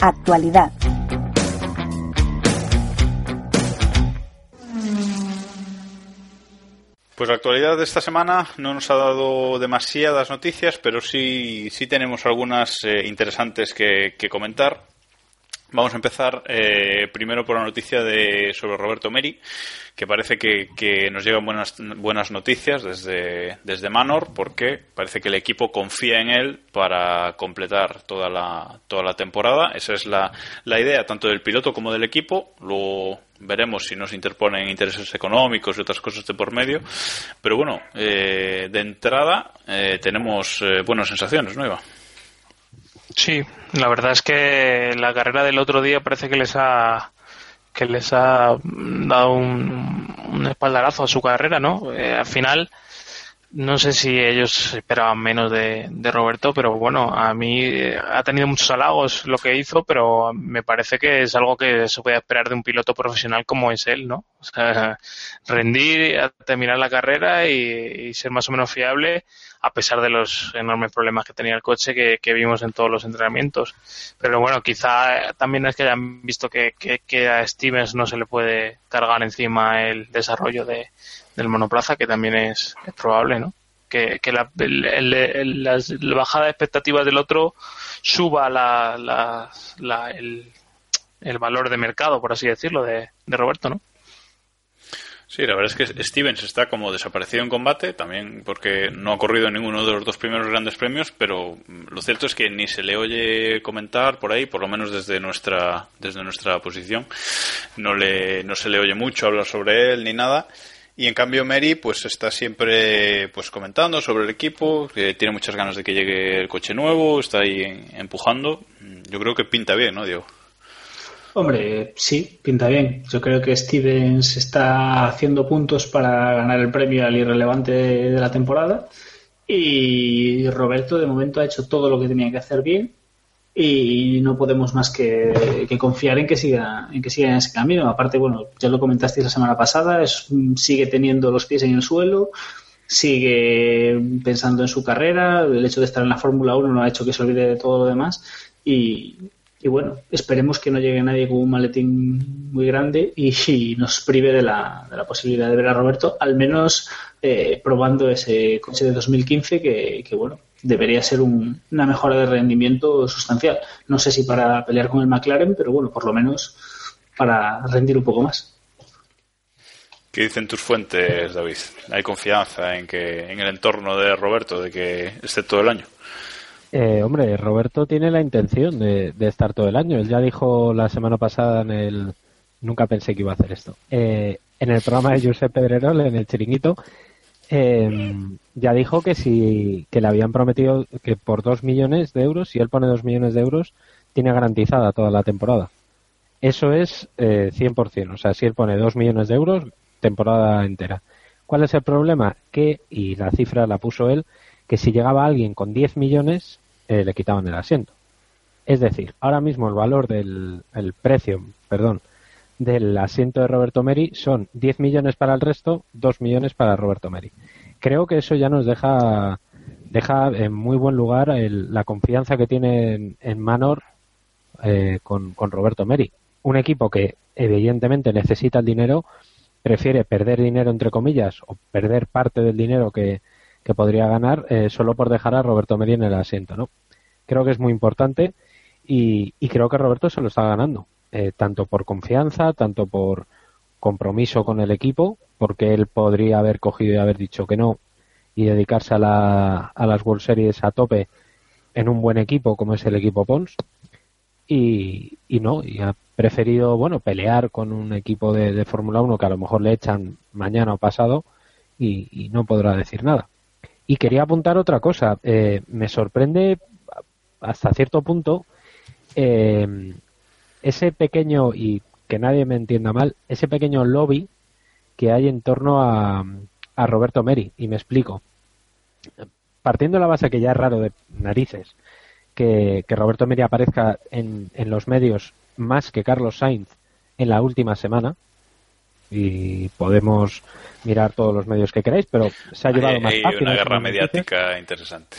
[SPEAKER 10] Actualidad.
[SPEAKER 6] Pues la actualidad de esta semana no nos ha dado demasiadas noticias, pero sí, sí tenemos algunas eh, interesantes que, que comentar. Vamos a empezar eh, primero por la noticia de, sobre Roberto Meri, que parece que, que nos llegan buenas, buenas noticias desde, desde Manor, porque parece que el equipo confía en él para completar toda la, toda la temporada. Esa es la, la idea tanto del piloto como del equipo. Luego veremos si nos interponen intereses económicos y otras cosas de por medio. Pero bueno, eh, de entrada eh, tenemos eh, buenas sensaciones, ¿no, Eva?
[SPEAKER 7] Sí, la verdad es que la carrera del otro día parece que les ha que les ha dado un, un espaldarazo a su carrera, ¿no? Eh, al final, no sé si ellos esperaban menos de, de Roberto, pero bueno, a mí eh, ha tenido muchos halagos lo que hizo, pero me parece que es algo que se puede esperar de un piloto profesional como es él, ¿no? O sea, rendir, terminar la carrera y, y ser más o menos fiable a pesar de los enormes problemas que tenía el coche que, que vimos en todos los entrenamientos. Pero bueno, quizá también es que hayan visto que, que, a Stevens no se le puede cargar encima el desarrollo de, del monoplaza, que también es, probable, ¿no? Que, que la, el, el, la bajada de expectativas del otro suba la, la, el valor de mercado, por así decirlo, de, de Roberto, ¿no?
[SPEAKER 6] Sí, la verdad es que Stevens está como desaparecido en combate, también porque no ha corrido ninguno de los dos primeros grandes premios, pero mm, lo cierto es que ni se le oye comentar por ahí, por lo menos desde nuestra, desde nuestra posición, no, le, no se le oye mucho hablar sobre él ni nada. Y en cambio Mary pues está siempre pues comentando sobre el equipo, que tiene muchas ganas de que llegue el coche nuevo, está ahí empujando. Yo creo que pinta bien, ¿no, Diego?
[SPEAKER 8] Hombre, sí, pinta bien. Yo creo que Stevens está haciendo puntos para ganar el premio al irrelevante de la temporada. Y Roberto, de momento, ha hecho todo lo que tenía que hacer bien. Y no podemos más que, confiar en que siga en que siga en ese camino. Aparte, bueno, ya lo comentasteis la semana pasada, es, sigue teniendo los pies en el suelo, sigue pensando en su carrera. El hecho de estar en la Fórmula 1 no ha hecho que se olvide de todo lo demás. Y, y bueno, esperemos que no llegue nadie con un maletín muy grande y, y nos prive de la, de la posibilidad de ver a Roberto, al menos eh, probando ese coche de 2015 que, que, bueno, debería ser un- una mejora de rendimiento sustancial. No sé si para pelear con el McLaren, pero bueno, por lo menos para rendir un poco más.
[SPEAKER 6] ¿Qué dicen tus fuentes, David? ¿Hay confianza en que en el entorno de Roberto de que esté todo el año?
[SPEAKER 9] Eh, hombre, Roberto tiene la intención de, estar todo el año. Él ya dijo la semana pasada en el... Nunca pensé que iba a hacer esto. Eh, en el programa de Josep Pedrerol, en el chiringuito, eh, ya dijo que si que le habían prometido que por dos millones de euros, si él pone dos millones de euros, tiene garantizada toda la temporada. Eso es eh, 100%. O sea, si él pone dos millones de euros, temporada entera. ¿Cuál es el problema? Que, y la cifra la puso él, que si llegaba alguien con 10 millones, eh, le quitaban el asiento. Es decir, ahora mismo el valor del el precio, perdón, del asiento de Roberto Meri son 10 millones para el resto, 2 millones para Roberto Meri. Creo que eso ya nos deja deja en muy buen lugar el- la confianza que tiene en, en Manor eh, con, con Roberto Meri. Un equipo que evidentemente necesita el dinero, prefiere perder dinero entre comillas o perder parte del dinero que, que podría ganar eh, solo por dejar a Roberto Meri en el asiento, ¿no? Creo que es muy importante y, creo que Roberto se lo está ganando, eh, tanto por confianza, tanto por compromiso con el equipo, porque él podría haber cogido y haber dicho que no y dedicarse a, la, a las World Series a tope en un buen equipo como es el equipo Pons y, y no, y ha preferido, bueno, pelear con un equipo de, Fórmula 1 que a lo mejor le echan mañana o pasado y no podrá decir nada. Y quería apuntar otra cosa. Eh, me sorprende hasta cierto punto eh, ese pequeño, y que nadie me entienda mal, ese pequeño lobby que hay en torno a, a Roberto Meri. Y me explico. Partiendo de la base que ya es raro de narices que, Roberto Meri aparezca en, en los medios más que Carlos Sainz en la última semana, y podemos mirar todos los medios que queráis, pero se ha llevado
[SPEAKER 6] hay,
[SPEAKER 9] más
[SPEAKER 6] hay una guerra mediática interesante.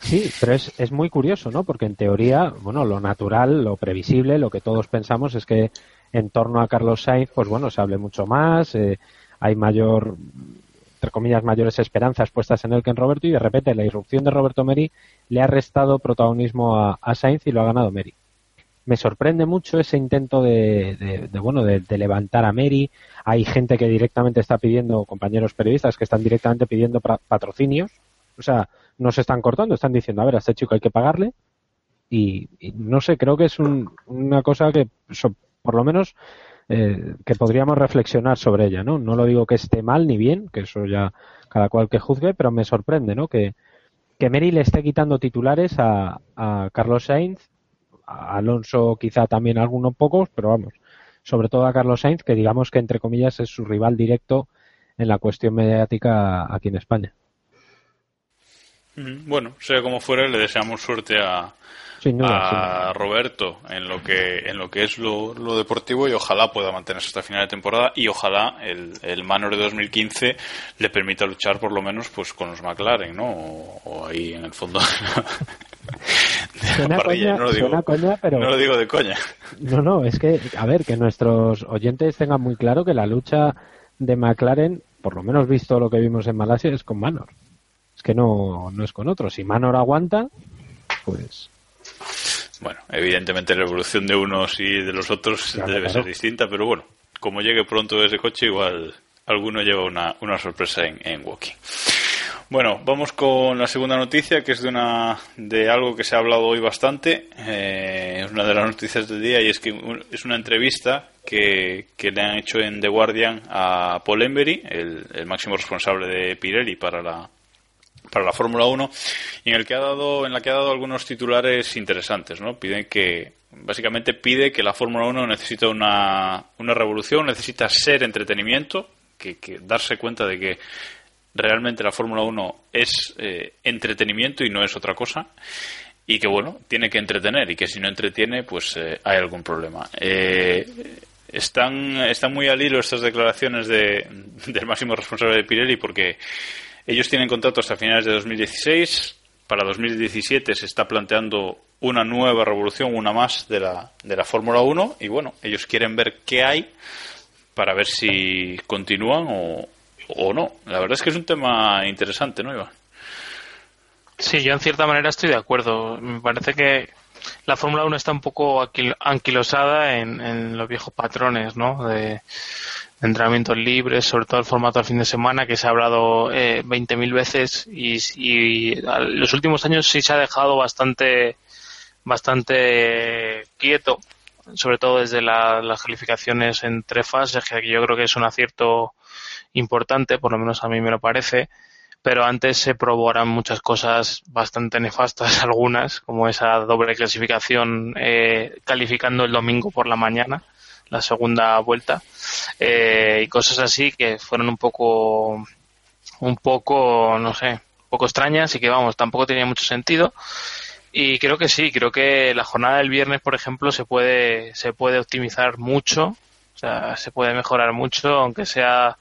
[SPEAKER 9] Sí, pero es, es muy curioso, ¿no? Porque en teoría, bueno, lo natural, lo previsible, lo que todos pensamos es que en torno a Carlos Sainz, pues bueno, se hable mucho más, eh, hay mayor, entre comillas, mayores esperanzas puestas en él que en Roberto y de repente la irrupción de Roberto Meri le ha restado protagonismo a, a Sainz y lo ha ganado Meri. Me sorprende mucho ese intento de, de- de, bueno de, de levantar a Meri. Hay gente que directamente está pidiendo, compañeros periodistas que están directamente pidiendo patrocinios. O sea, no se están cortando, están diciendo, a ver, a este chico hay que pagarle. Y, no sé, creo que es un- una cosa que, so- por lo menos, eh, que podríamos reflexionar sobre ella, ¿no? No lo digo que esté mal ni bien, que eso ya cada cual que juzgue, pero me sorprende, ¿no? Que, que Meri le esté quitando titulares a, a Carlos Sainz, a Alonso quizá también a algunos pocos, pero vamos, sobre todo a Carlos Sainz, que digamos que entre comillas es su rival directo en la cuestión mediática aquí en España.
[SPEAKER 6] Bueno, sea como fuera, le deseamos suerte a,
[SPEAKER 9] duda.
[SPEAKER 6] Roberto en lo que en lo que es lo, lo deportivo y ojalá pueda mantenerse hasta final de temporada y ojalá el, el Manor de 2015 le permita luchar por lo menos pues con los McLaren, ¿no? O, o ahí en el fondo
[SPEAKER 9] Suena
[SPEAKER 6] parrilla.
[SPEAKER 9] coña,
[SPEAKER 6] no, lo digo,
[SPEAKER 9] suena coña, pero
[SPEAKER 6] no lo digo de coña.
[SPEAKER 9] No, no, es que, a ver, que nuestros oyentes tengan muy claro que la lucha de McLaren, por lo menos visto lo que vimos en Malasia, es con Manor. Es que no, no es con otros. Si Manor aguanta, pues
[SPEAKER 6] Bueno, evidentemente la evolución de unos y de los otros
[SPEAKER 9] Claro,
[SPEAKER 6] debe
[SPEAKER 9] claro.
[SPEAKER 6] ser distinta, pero bueno, como llegue pronto ese coche, igual alguno lleva una, una sorpresa en, en Walking. Bueno, vamos con la segunda noticia, que es de una de algo que se ha hablado hoy bastante. Eh, es una de las noticias del día y es que es una entrevista que, que le han hecho en The Guardian a Paul Embery, el, el máximo responsable de Pirelli para la para la Fórmula 1 y en el que ha dado en la que ha dado algunos titulares interesantes, ¿no? Piden que básicamente pide que la Fórmula 1 necesita una, una revolución, necesita ser entretenimiento, que, que darse cuenta de que realmente la Fórmula 1 es eh, entretenimiento y no es otra cosa y que bueno, tiene que entretener y que si no entretiene pues eh, hay algún problema. Eh, están, están muy al hilo estas declaraciones de, del máximo responsable de Pirelli porque ellos tienen contrato hasta finales de 2016. Para 2017 se está planteando una nueva revolución, una más de la, de la Fórmula 1. Y bueno, ellos quieren ver qué hay para ver si continúan o, o no. La verdad es que es un tema interesante, ¿no, Iván?
[SPEAKER 7] Sí, yo en cierta manera estoy de acuerdo. Me parece que la Fórmula 1 está un poco anquilosada en, en los viejos patrones, ¿no? De, entrenamientos libres, sobre todo el formato al fin de semana, que se ha hablado eh, 20.000 veces y, los últimos años sí se ha dejado bastante, bastante quieto, sobre todo desde la- las calificaciones en tres fases, que yo creo que es un acierto importante, por lo menos a mí me lo parece pero antes se probaron muchas cosas bastante nefastas, algunas, como esa doble clasificación eh, calificando el domingo por la mañana, la segunda vuelta, eh, y cosas así que fueron un poco, un poco, no sé, un poco extrañas y que vamos, tampoco tenía mucho sentido. Y creo que sí, creo que la jornada del viernes, por ejemplo, se puede, se puede optimizar mucho, o sea, se puede mejorar mucho, aunque sea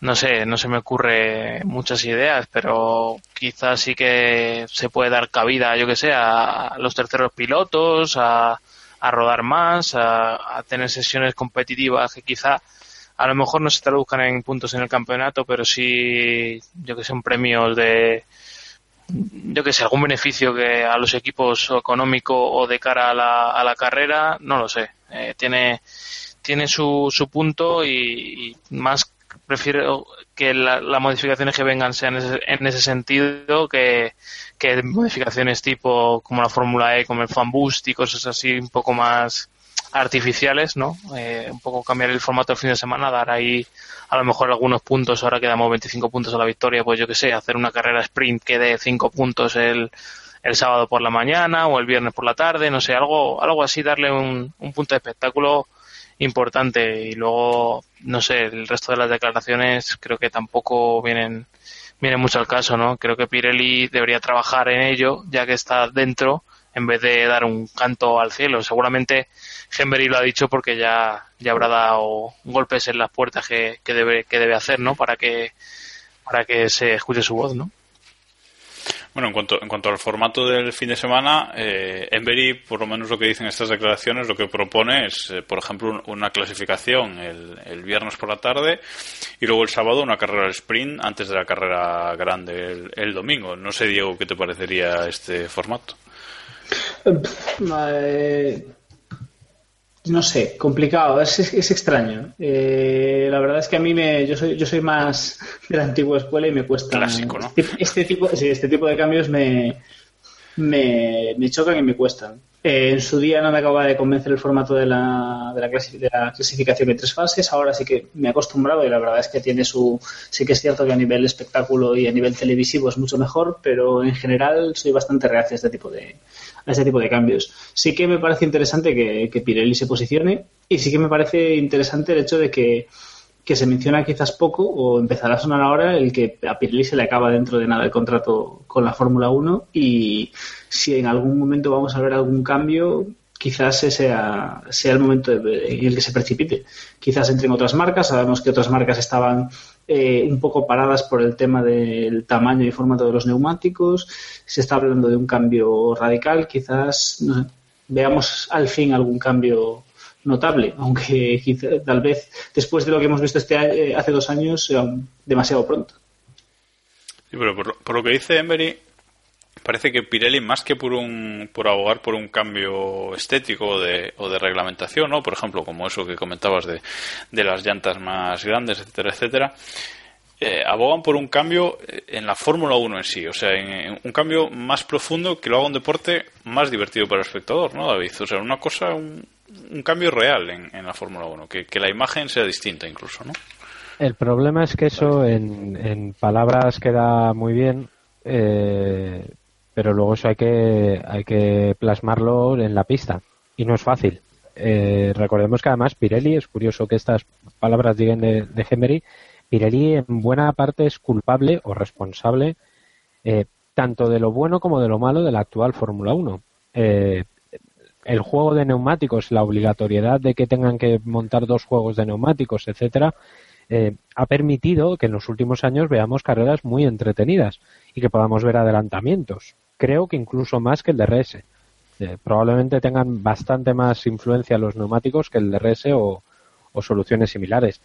[SPEAKER 7] no sé, no se me ocurre muchas ideas, pero quizás sí que se puede dar cabida, yo que sé, a los terceros pilotos, a, a rodar más, a, a tener sesiones competitivas que quizá a lo mejor no se traduzcan en puntos en el campeonato, pero sí, yo que sé, un premio de, yo que sé, algún beneficio que a los equipos económico o de cara a la, a la carrera, no lo sé. Eh, tiene, tiene su, su punto y más prefiero que la- las modificaciones que vengan sean en ese, en ese sentido que, modificaciones tipo como la Fórmula E, como el Fan Boost y cosas así un poco más artificiales, ¿no? Eh, un poco cambiar el formato del fin de semana, dar ahí a lo mejor algunos puntos, ahora que damos 25 puntos a la victoria, pues yo que sé, hacer una carrera sprint que dé 5 puntos el, el sábado por la mañana o el viernes por la tarde, no sé, algo, algo así, darle un, un punto de espectáculo importante y luego no sé el resto de las declaraciones creo que tampoco vienen vienen mucho al caso no creo que Pirelli debería trabajar en ello ya que está dentro en vez de dar un canto al cielo. Seguramente Henry lo ha dicho porque ya, ya habrá dado golpes en las puertas que, que debe, que debe hacer, ¿no? Para que, para que se escuche su voz, ¿no?
[SPEAKER 6] Bueno, en cuanto, en cuanto al formato del fin de semana, eh, Embery, por lo menos lo que dicen estas declaraciones, lo que propone es, eh, por ejemplo, un- una clasificación el, viernes por la tarde y luego el sábado una carrera al sprint antes de la carrera grande el, el domingo. No sé, Diego, qué te parecería este formato.
[SPEAKER 8] Eh, no sé, complicado, es, es- es extraño. Eh, la verdad es que a mí me, yo soy, yo soy más de la antigua escuela y me cuesta.
[SPEAKER 6] Clásico, ¿no?
[SPEAKER 8] Este, este tipo, sí, este tipo de cambios me, me, me chocan y me cuestan. Eh, en su día no me acaba de convencer el formato de la, de, de la clasificación de tres fases. Ahora sí que me he acostumbrado y la verdad es que tiene su. Sí que es cierto que a nivel espectáculo y a nivel televisivo es mucho mejor, pero en general soy bastante reacio a este tipo de, a este tipo de cambios. Sí que me parece interesante que, que Pirelli se posicione y sí que me parece interesante el hecho de que, que se menciona quizás poco o empezará a sonar ahora el que a Pirelli se le acaba dentro de nada el contrato con la Fórmula 1 y si en algún momento vamos a ver algún cambio quizás ese sea, sea el momento en el que se precipite. Quizás entren otras marcas, sabemos que otras marcas estaban eh, un poco paradas por el tema del tamaño y formato de los neumáticos, se está hablando de un cambio radical, quizás veamos al fin algún cambio notable, aunque tal vez después de lo que hemos visto este eh, hace dos años sea demasiado pronto.
[SPEAKER 6] Pero por, lo- que dice Emery, parece que Pirelli, más que por un por abogar por un cambio estético de, o de reglamentación, ¿no? por ejemplo, como eso que comentabas de, de las llantas más grandes, etcétera, etcétera, eh, abogan por un cambio eh, en la Fórmula 1 en sí, o sea, en un cambio más profundo que lo haga un deporte más divertido para el espectador, ¿no, David? O sea, una cosa, un, un cambio real en, la Fórmula 1, que, la imagen sea distinta incluso, ¿no?
[SPEAKER 9] El problema es que eso en, palabras queda muy bien, eh, pero luego eso hay que, hay que plasmarlo en la pista y no es fácil. Eh, recordemos que además Pirelli, es curioso que estas palabras digan de, de Pirelli en buena parte es culpable o responsable eh, tanto de lo bueno como de lo malo de la actual Fórmula 1. Eh, el juego de neumáticos, la obligatoriedad de que tengan que montar dos juegos de neumáticos, etcétera, eh, ha permitido que en los últimos años veamos carreras muy entretenidas y que podamos ver adelantamientos. Creo que incluso más que el DRS. Eh, probablemente tengan bastante más influencia los neumáticos que el DRS o, o soluciones similares.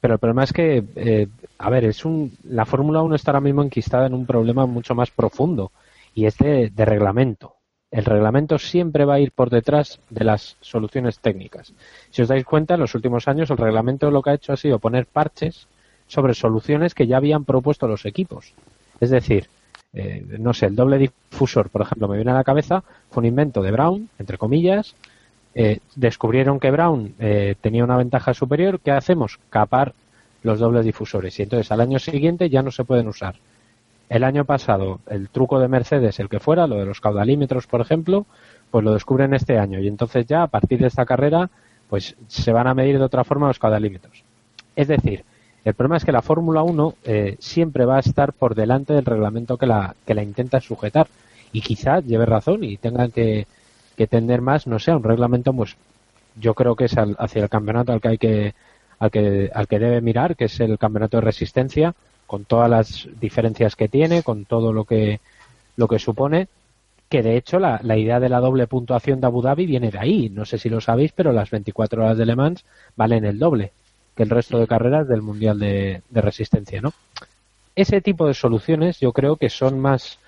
[SPEAKER 9] Pero el problema es que, eh, a ver, es un, la Fórmula 1 está ahora mismo enquistada en un problema mucho más profundo y es de, de reglamento. El reglamento siempre va a ir por detrás de las soluciones técnicas. Si os dais cuenta, en los últimos años el reglamento lo que ha hecho ha sido poner parches sobre soluciones que ya habían propuesto los equipos. Es decir, eh, no sé, el doble difusor, por ejemplo, me viene a la cabeza, fue un invento de Brown, entre comillas, eh, descubrieron que Brown eh, tenía una ventaja superior, ¿qué hacemos? Capar los dobles difusores y entonces al año siguiente ya no se pueden usar. El año pasado, el truco de Mercedes, el que fuera, lo de los caudalímetros, por ejemplo, pues lo descubren este año y entonces ya a partir de esta carrera, pues se van a medir de otra forma los caudalímetros. Es decir, el problema es que la Fórmula 1 eh, siempre va a estar por delante del reglamento que la, que la intenta sujetar y quizá lleve razón y tengan que, que tender más, no sé, un reglamento, pues yo creo que es al- hacia el campeonato al que hay que al que al que debe mirar, que es el campeonato de resistencia, con todas las diferencias que tiene, con todo lo que lo que supone, que de hecho la, la idea de la doble puntuación de Abu Dhabi viene de ahí. No sé si lo sabéis, pero las 24 horas de Le Mans valen el doble que el resto de carreras del Mundial de, Resistencia, ¿no? Ese tipo de soluciones yo creo que son más,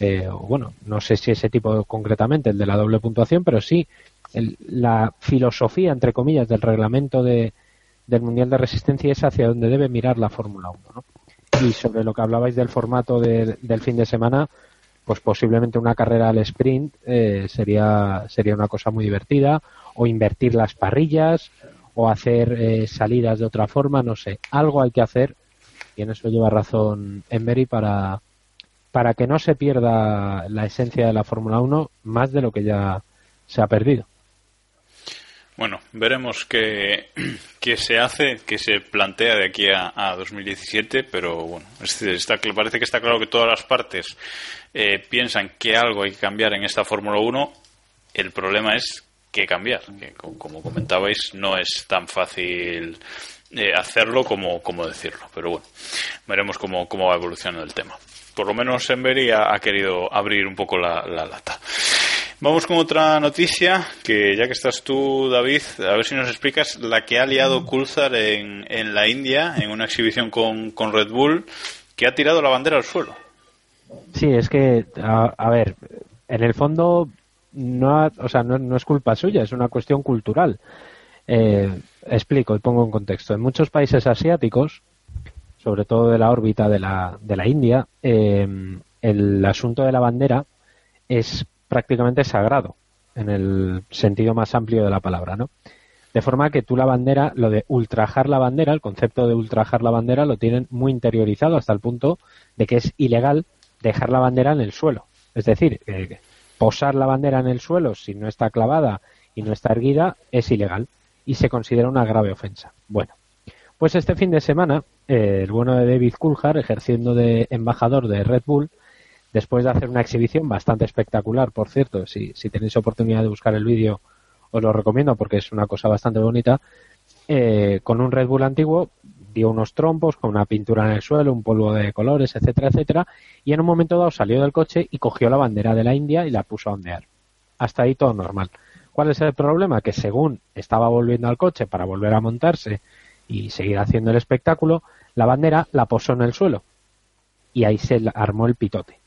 [SPEAKER 9] eh, bueno, no sé si ese tipo concretamente, el de la doble puntuación, pero sí el- la filosofía, entre comillas, del reglamento de, del Mundial de Resistencia es hacia donde debe mirar la Fórmula 1, ¿no? Y sobre lo que hablabais del formato de- del fin de semana, pues posiblemente una carrera al sprint eh, sería, sería una cosa muy divertida, o invertir las parrillas, o hacer eh, salidas de otra forma, no sé, algo hay que hacer, y en eso lleva razón Emery para, para que no se pierda la esencia de la Fórmula 1 más de lo que ya se ha perdido.
[SPEAKER 6] Bueno, veremos qué, qué se hace, qué se plantea de aquí a, a 2017, pero bueno, está, parece que está claro que todas las partes eh, piensan que algo hay que cambiar en esta Fórmula 1. El problema es qué cambiar, que co- como comentabais no es tan fácil eh, hacerlo como, como decirlo, pero bueno, veremos cómo, cómo va evolucionando el tema. Por lo menos Embery ha, ha querido abrir un poco la, la lata. Vamos con otra noticia, que ya que estás tú, David, a ver si nos explicas la que ha liado Coulthard en, en la India, en una exhibición con, con Red Bull, que ha tirado la bandera al suelo.
[SPEAKER 9] Sí, es que, a, a ver, en el fondo no, ha- o sea, no, no es culpa suya, es una cuestión cultural. Eh, explico y pongo en contexto. En muchos países asiáticos, sobre todo de la órbita de la, de la India, eh, el asunto de la bandera es prácticamente sagrado, en el sentido más amplio de la palabra, ¿no? De forma que tú la bandera, lo de ultrajar la bandera, el concepto de ultrajar la bandera lo tienen muy interiorizado hasta el punto de que es ilegal dejar la bandera en el suelo. Es decir, eh, posar la bandera en el suelo si no está clavada y no está erguida es ilegal y se considera una grave ofensa. Bueno, pues este fin de semana, eh, el bueno de David Coulthard, ejerciendo de embajador de Red Bull, después de hacer una exhibición bastante espectacular, por cierto, si, tenéis oportunidad de buscar el vídeo, os lo recomiendo porque es una cosa bastante bonita, eh, con un Red Bull antiguo, dio unos trompos con una pintura en el suelo, un polvo de colores, etcétera, etcétera, y en un momento dado salió del coche y cogió la bandera de la India y la puso a ondear. Hasta ahí todo normal. ¿Cuál es el problema? Que según estaba volviendo al coche para volver a montarse y seguir haciendo el espectáculo, la bandera la posó en el suelo. Y ahí se armó el pitote.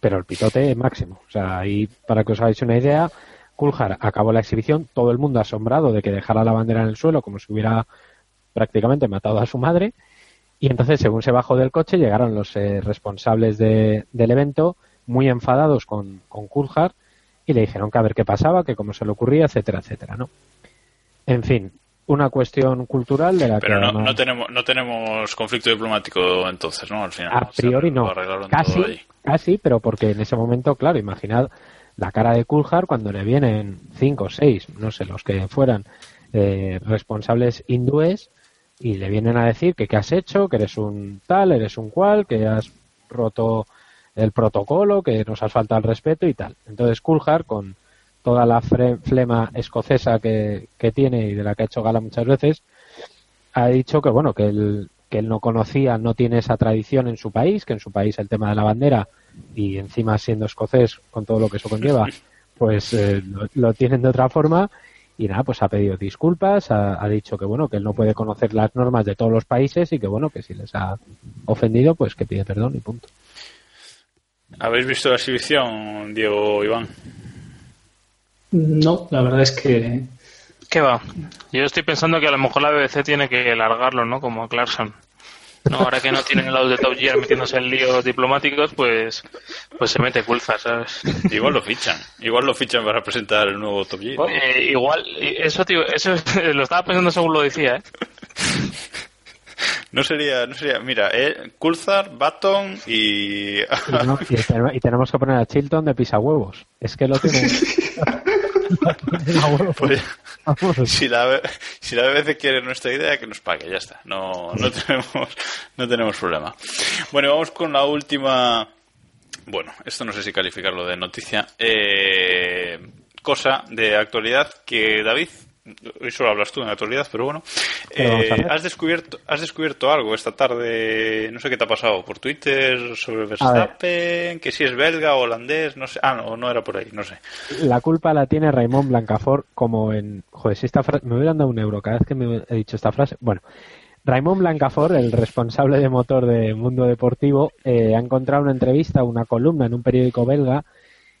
[SPEAKER 9] Pero el pitote máximo. O sea, ahí, para que os hagáis una idea, Coulthard acabó la exhibición, todo el mundo asombrado de que dejara la bandera en el suelo como si hubiera prácticamente matado a su madre. Y entonces, según se bajó del coche, llegaron los eh, responsables de- del evento muy enfadados con, con Coulthard y le dijeron que a ver qué pasaba, que cómo se le ocurría, etcétera, etcétera, ¿no? En fin, una cuestión cultural de la
[SPEAKER 6] Pero
[SPEAKER 9] que
[SPEAKER 6] no,
[SPEAKER 9] además-
[SPEAKER 6] no tenemos no tenemos conflicto diplomático entonces, ¿no? Al final.
[SPEAKER 9] a
[SPEAKER 6] O sea,
[SPEAKER 9] priori no. Casi, casi, pero porque en ese momento, claro, imaginad la cara de Coulthard cuando le vienen cinco, seis, no sé, los que fueran eh, responsables hindúes y le vienen a decir que qué has hecho, que eres un tal, eres un cual, que has roto el protocolo, que nos has faltado el respeto y tal. Entonces Coulthard, con toda la flema escocesa que, que tiene y de la que ha hecho gala muchas veces, ha dicho que bueno que él que él no conocía no tiene esa tradición en su país que en su país el tema de la bandera y encima siendo escocés con todo lo que eso conlleva pues eh, lo, lo tienen de otra forma y nada pues ha pedido disculpas ha, ha dicho que bueno que él no puede conocer las normas de todos los países y que bueno que si les ha ofendido pues que pide perdón y punto
[SPEAKER 6] ¿Habéis visto la exhibición, Diego Iván?
[SPEAKER 8] No, la verdad es que
[SPEAKER 7] ¿Qué va? Yo estoy pensando que a lo mejor la BBC tiene que largarlo, ¿no? Como a Clarkson. No, ahora que no tienen el lado de Top Gear metiéndose en líos diplomáticos, pues pues se mete Coulthard, ¿sabes?
[SPEAKER 6] Igual lo fichan. Igual lo fichan para presentar el nuevo Top Gear.
[SPEAKER 7] Eh, igual, eso, tío, eso lo estaba pensando según lo decía, ¿eh?
[SPEAKER 6] No sería, no sería, mira, eh, Coulthard, Baton y...
[SPEAKER 9] y, no- y tenemos- y tenemos que poner a Chilton de pisahuevos es que lo tiene.
[SPEAKER 6] Pues, si la, si la BBC quiere nuestra idea, que nos pague, ya está. No, no tenemos, no tenemos problema. Bueno, vamos con la última. Bueno, esto no sé si calificarlo de noticia. Eh, cosa de actualidad que David. Hoy solo hablas tú en actualidad, pero bueno.
[SPEAKER 9] ¿Qué vamos a
[SPEAKER 6] Eh, has descubierto, has descubierto algo esta tarde, no sé qué te ha pasado por Twitter sobre Verstappen, que si es belga o holandés, no sé. Ah, no, no era por ahí, no sé.
[SPEAKER 9] la culpa la tiene Raymond Blancafort como en joder si esta frase me hubieran dado un euro cada vez que me he dicho esta frase bueno Raymond Blancafort el responsable de motor de Mundo Deportivo eh, ha encontrado una entrevista una columna en un periódico belga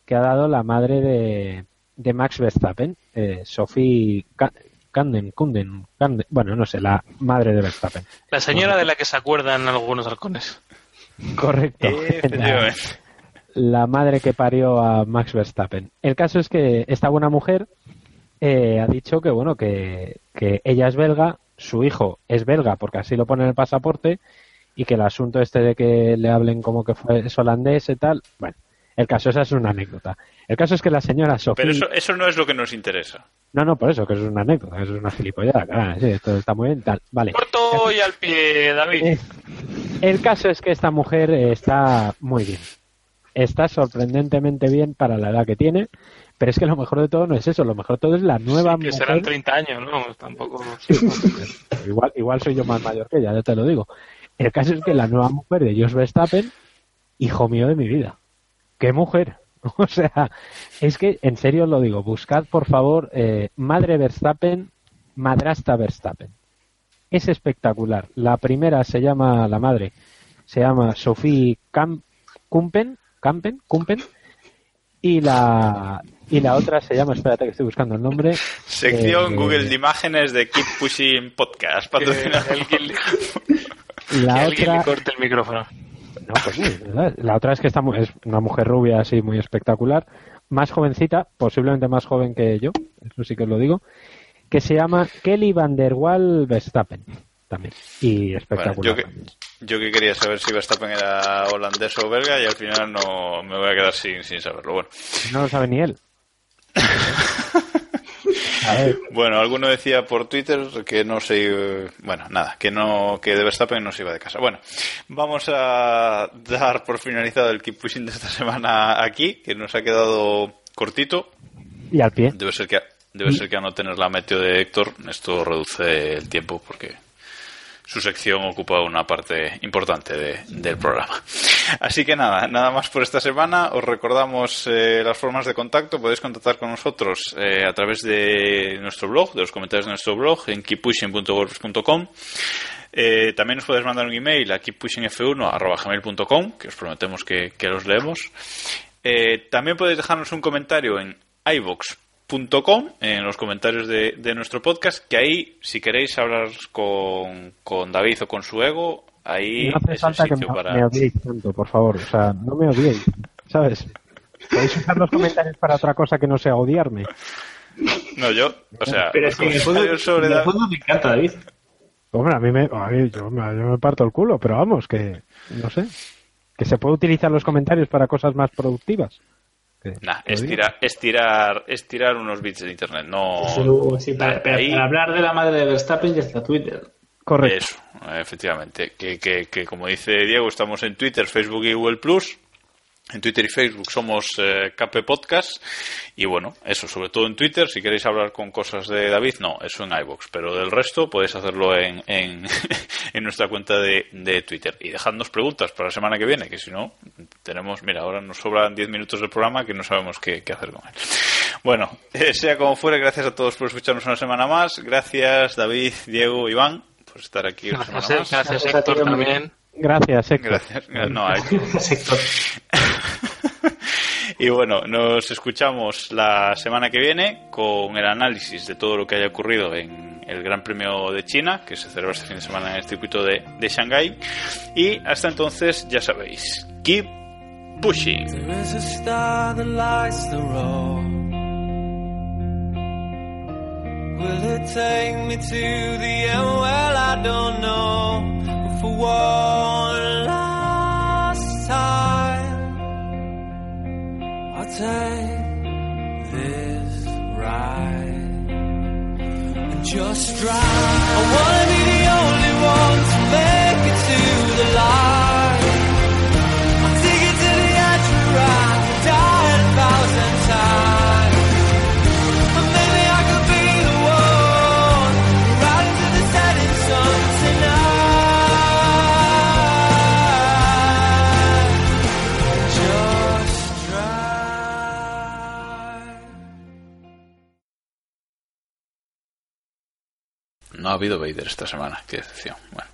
[SPEAKER 9] que ha dado la madre de, de Max Verstappen eh, Sophie Kanden, Kunden, Kanden- bueno no sé la madre de Verstappen
[SPEAKER 7] La señora de la que se acuerdan algunos halcones.
[SPEAKER 9] correcto La- la madre que parió a Max Verstappen. El caso es que esta buena mujer eh, ha dicho que bueno que, que ella es belga, su hijo es belga porque así lo pone en el pasaporte y que el asunto este de que le hablen como que fue es holandés y tal, bueno, El caso, esa es una anécdota. El caso es que la señora Sofía...
[SPEAKER 6] Pero eso, eso no es lo que nos interesa.
[SPEAKER 9] No, no, por eso, que eso es una anécdota, eso es una gilipollada, claro, sí, esto está muy bien, tal. Vale.
[SPEAKER 7] Corto y al pie, David.
[SPEAKER 9] Eh, el caso es que esta mujer está muy bien. Está sorprendentemente bien para la edad que tiene, pero es que lo mejor de todo no es eso, lo mejor de todo es la nueva
[SPEAKER 7] Sí, que
[SPEAKER 9] mujer.
[SPEAKER 7] serán 30 años, ¿no? Tampoco.
[SPEAKER 9] igual, igual soy yo más mayor que ella, ya te lo digo. El caso es que la nueva mujer de Jos Verstappen, hijo mío de mi vida. ¡Qué mujer! O sea, es que en serio os lo digo, buscad por favor eh, Madre Verstappen, Madrasta Verstappen. Es espectacular. La primera se llama, la madre, se llama Sophie Cam- Kumpen, Campen, Kumpen, y la, y la otra se llama, espérate que estoy buscando el nombre.
[SPEAKER 6] Sección
[SPEAKER 9] eh,
[SPEAKER 6] Google de imágenes de Keep Pushing Podcast. patrocinado
[SPEAKER 9] La
[SPEAKER 7] que alguien
[SPEAKER 9] otra,
[SPEAKER 7] le corte el micrófono.
[SPEAKER 9] No, pues sí. La otra es que está mu- es una mujer rubia así muy espectacular, más jovencita, posiblemente más joven que yo, eso sí que os lo digo, que se llama Kelly Van der Waal Verstappen también y
[SPEAKER 6] Bueno,
[SPEAKER 9] espectacular.
[SPEAKER 6] yo, que, yo que quería saber si Verstappen era holandés o belga y al final no me voy a quedar sin, sin saberlo. Bueno.
[SPEAKER 9] No lo sabe ni él.
[SPEAKER 6] Bueno, alguno decía por Twitter que no se bueno, nada, que no que de Verstappen no se iba de casa. Bueno, vamos a dar por finalizado el Keep Pushing de esta semana aquí, que nos ha quedado cortito.
[SPEAKER 9] y al pie.
[SPEAKER 6] Debe ser que debe ser que a no tener la meteo de Héctor, esto reduce el tiempo porque su sección ocupa una parte importante de- del programa. Así que nada, nada más por esta semana. Os recordamos eh, las formas de contacto. Podéis contactar con nosotros eh, a través de nuestro blog, de los comentarios de nuestro blog en keeppushing.wordpress.com. Eh, también nos podéis mandar un email a keeppushingf1.gmail.com, que os prometemos que, que los leemos. También podéis dejarnos un comentario en iVox.com, en los comentarios de, de nuestro podcast, que ahí, si queréis hablar con, con David o con su ego, ahí
[SPEAKER 9] No hace
[SPEAKER 6] es el
[SPEAKER 9] falta que me,
[SPEAKER 6] para...
[SPEAKER 9] me odiéis tanto, por favor. O sea, no me odiéis, ¿sabes? Podéis usar los comentarios para otra cosa que no sea odiarme.
[SPEAKER 6] No, yo, o sea,
[SPEAKER 8] Pero es que en el fondo,
[SPEAKER 6] comentarios sobre
[SPEAKER 8] en el
[SPEAKER 6] David-
[SPEAKER 8] fondo me encanta, David.
[SPEAKER 9] Hombre, a mí me, a mí, yo, me- yo me parto el culo, pero vamos, que no sé. Que se puede utilizar los comentarios para cosas más productivas.
[SPEAKER 6] Nah, es tirar, es tirar, es tirar unos bits de internet, no...
[SPEAKER 8] Eso, sí, para, para hablar de la madre de Verstappen ya está Twitter.
[SPEAKER 9] Correcto.
[SPEAKER 6] Eso, efectivamente. Que, que, que como dice Diego, estamos en Twitter, Facebook y Google Plus. En Twitter y Facebook somos eh, KP Podcast. Y bueno, eso, sobre todo en Twitter. Si queréis hablar con cosas de David, no, eso en iBox. Pero del resto podéis hacerlo en, en, en nuestra cuenta de, de Twitter. Y dejadnos preguntas para la semana que viene, que si no, tenemos, mira, ahora nos sobran 10 minutos del programa que no sabemos qué, qué hacer con él. Bueno, eh, sea como fuere, gracias a todos por escucharnos una semana más. Gracias, David, Diego, Iván, por estar aquí una semana más.
[SPEAKER 7] gracias
[SPEAKER 8] Gracias
[SPEAKER 7] Héctor también.
[SPEAKER 9] Gracias, Héctor.
[SPEAKER 6] Gracias. No, Héctor. Y bueno, nos escuchamos la semana que viene con el análisis de todo lo que haya ocurrido en el Gran Premio de China, que se celebra este fin de semana en el circuito de, de Shanghái. Y hasta entonces, ya sabéis, keep pushing.
[SPEAKER 2] Will it take me to the end? Well, I don't know. For one I'll take this ride and just drive. I wanna be the only one to make it to
[SPEAKER 6] No ha habido Vader esta semana, qué decepción. Bueno.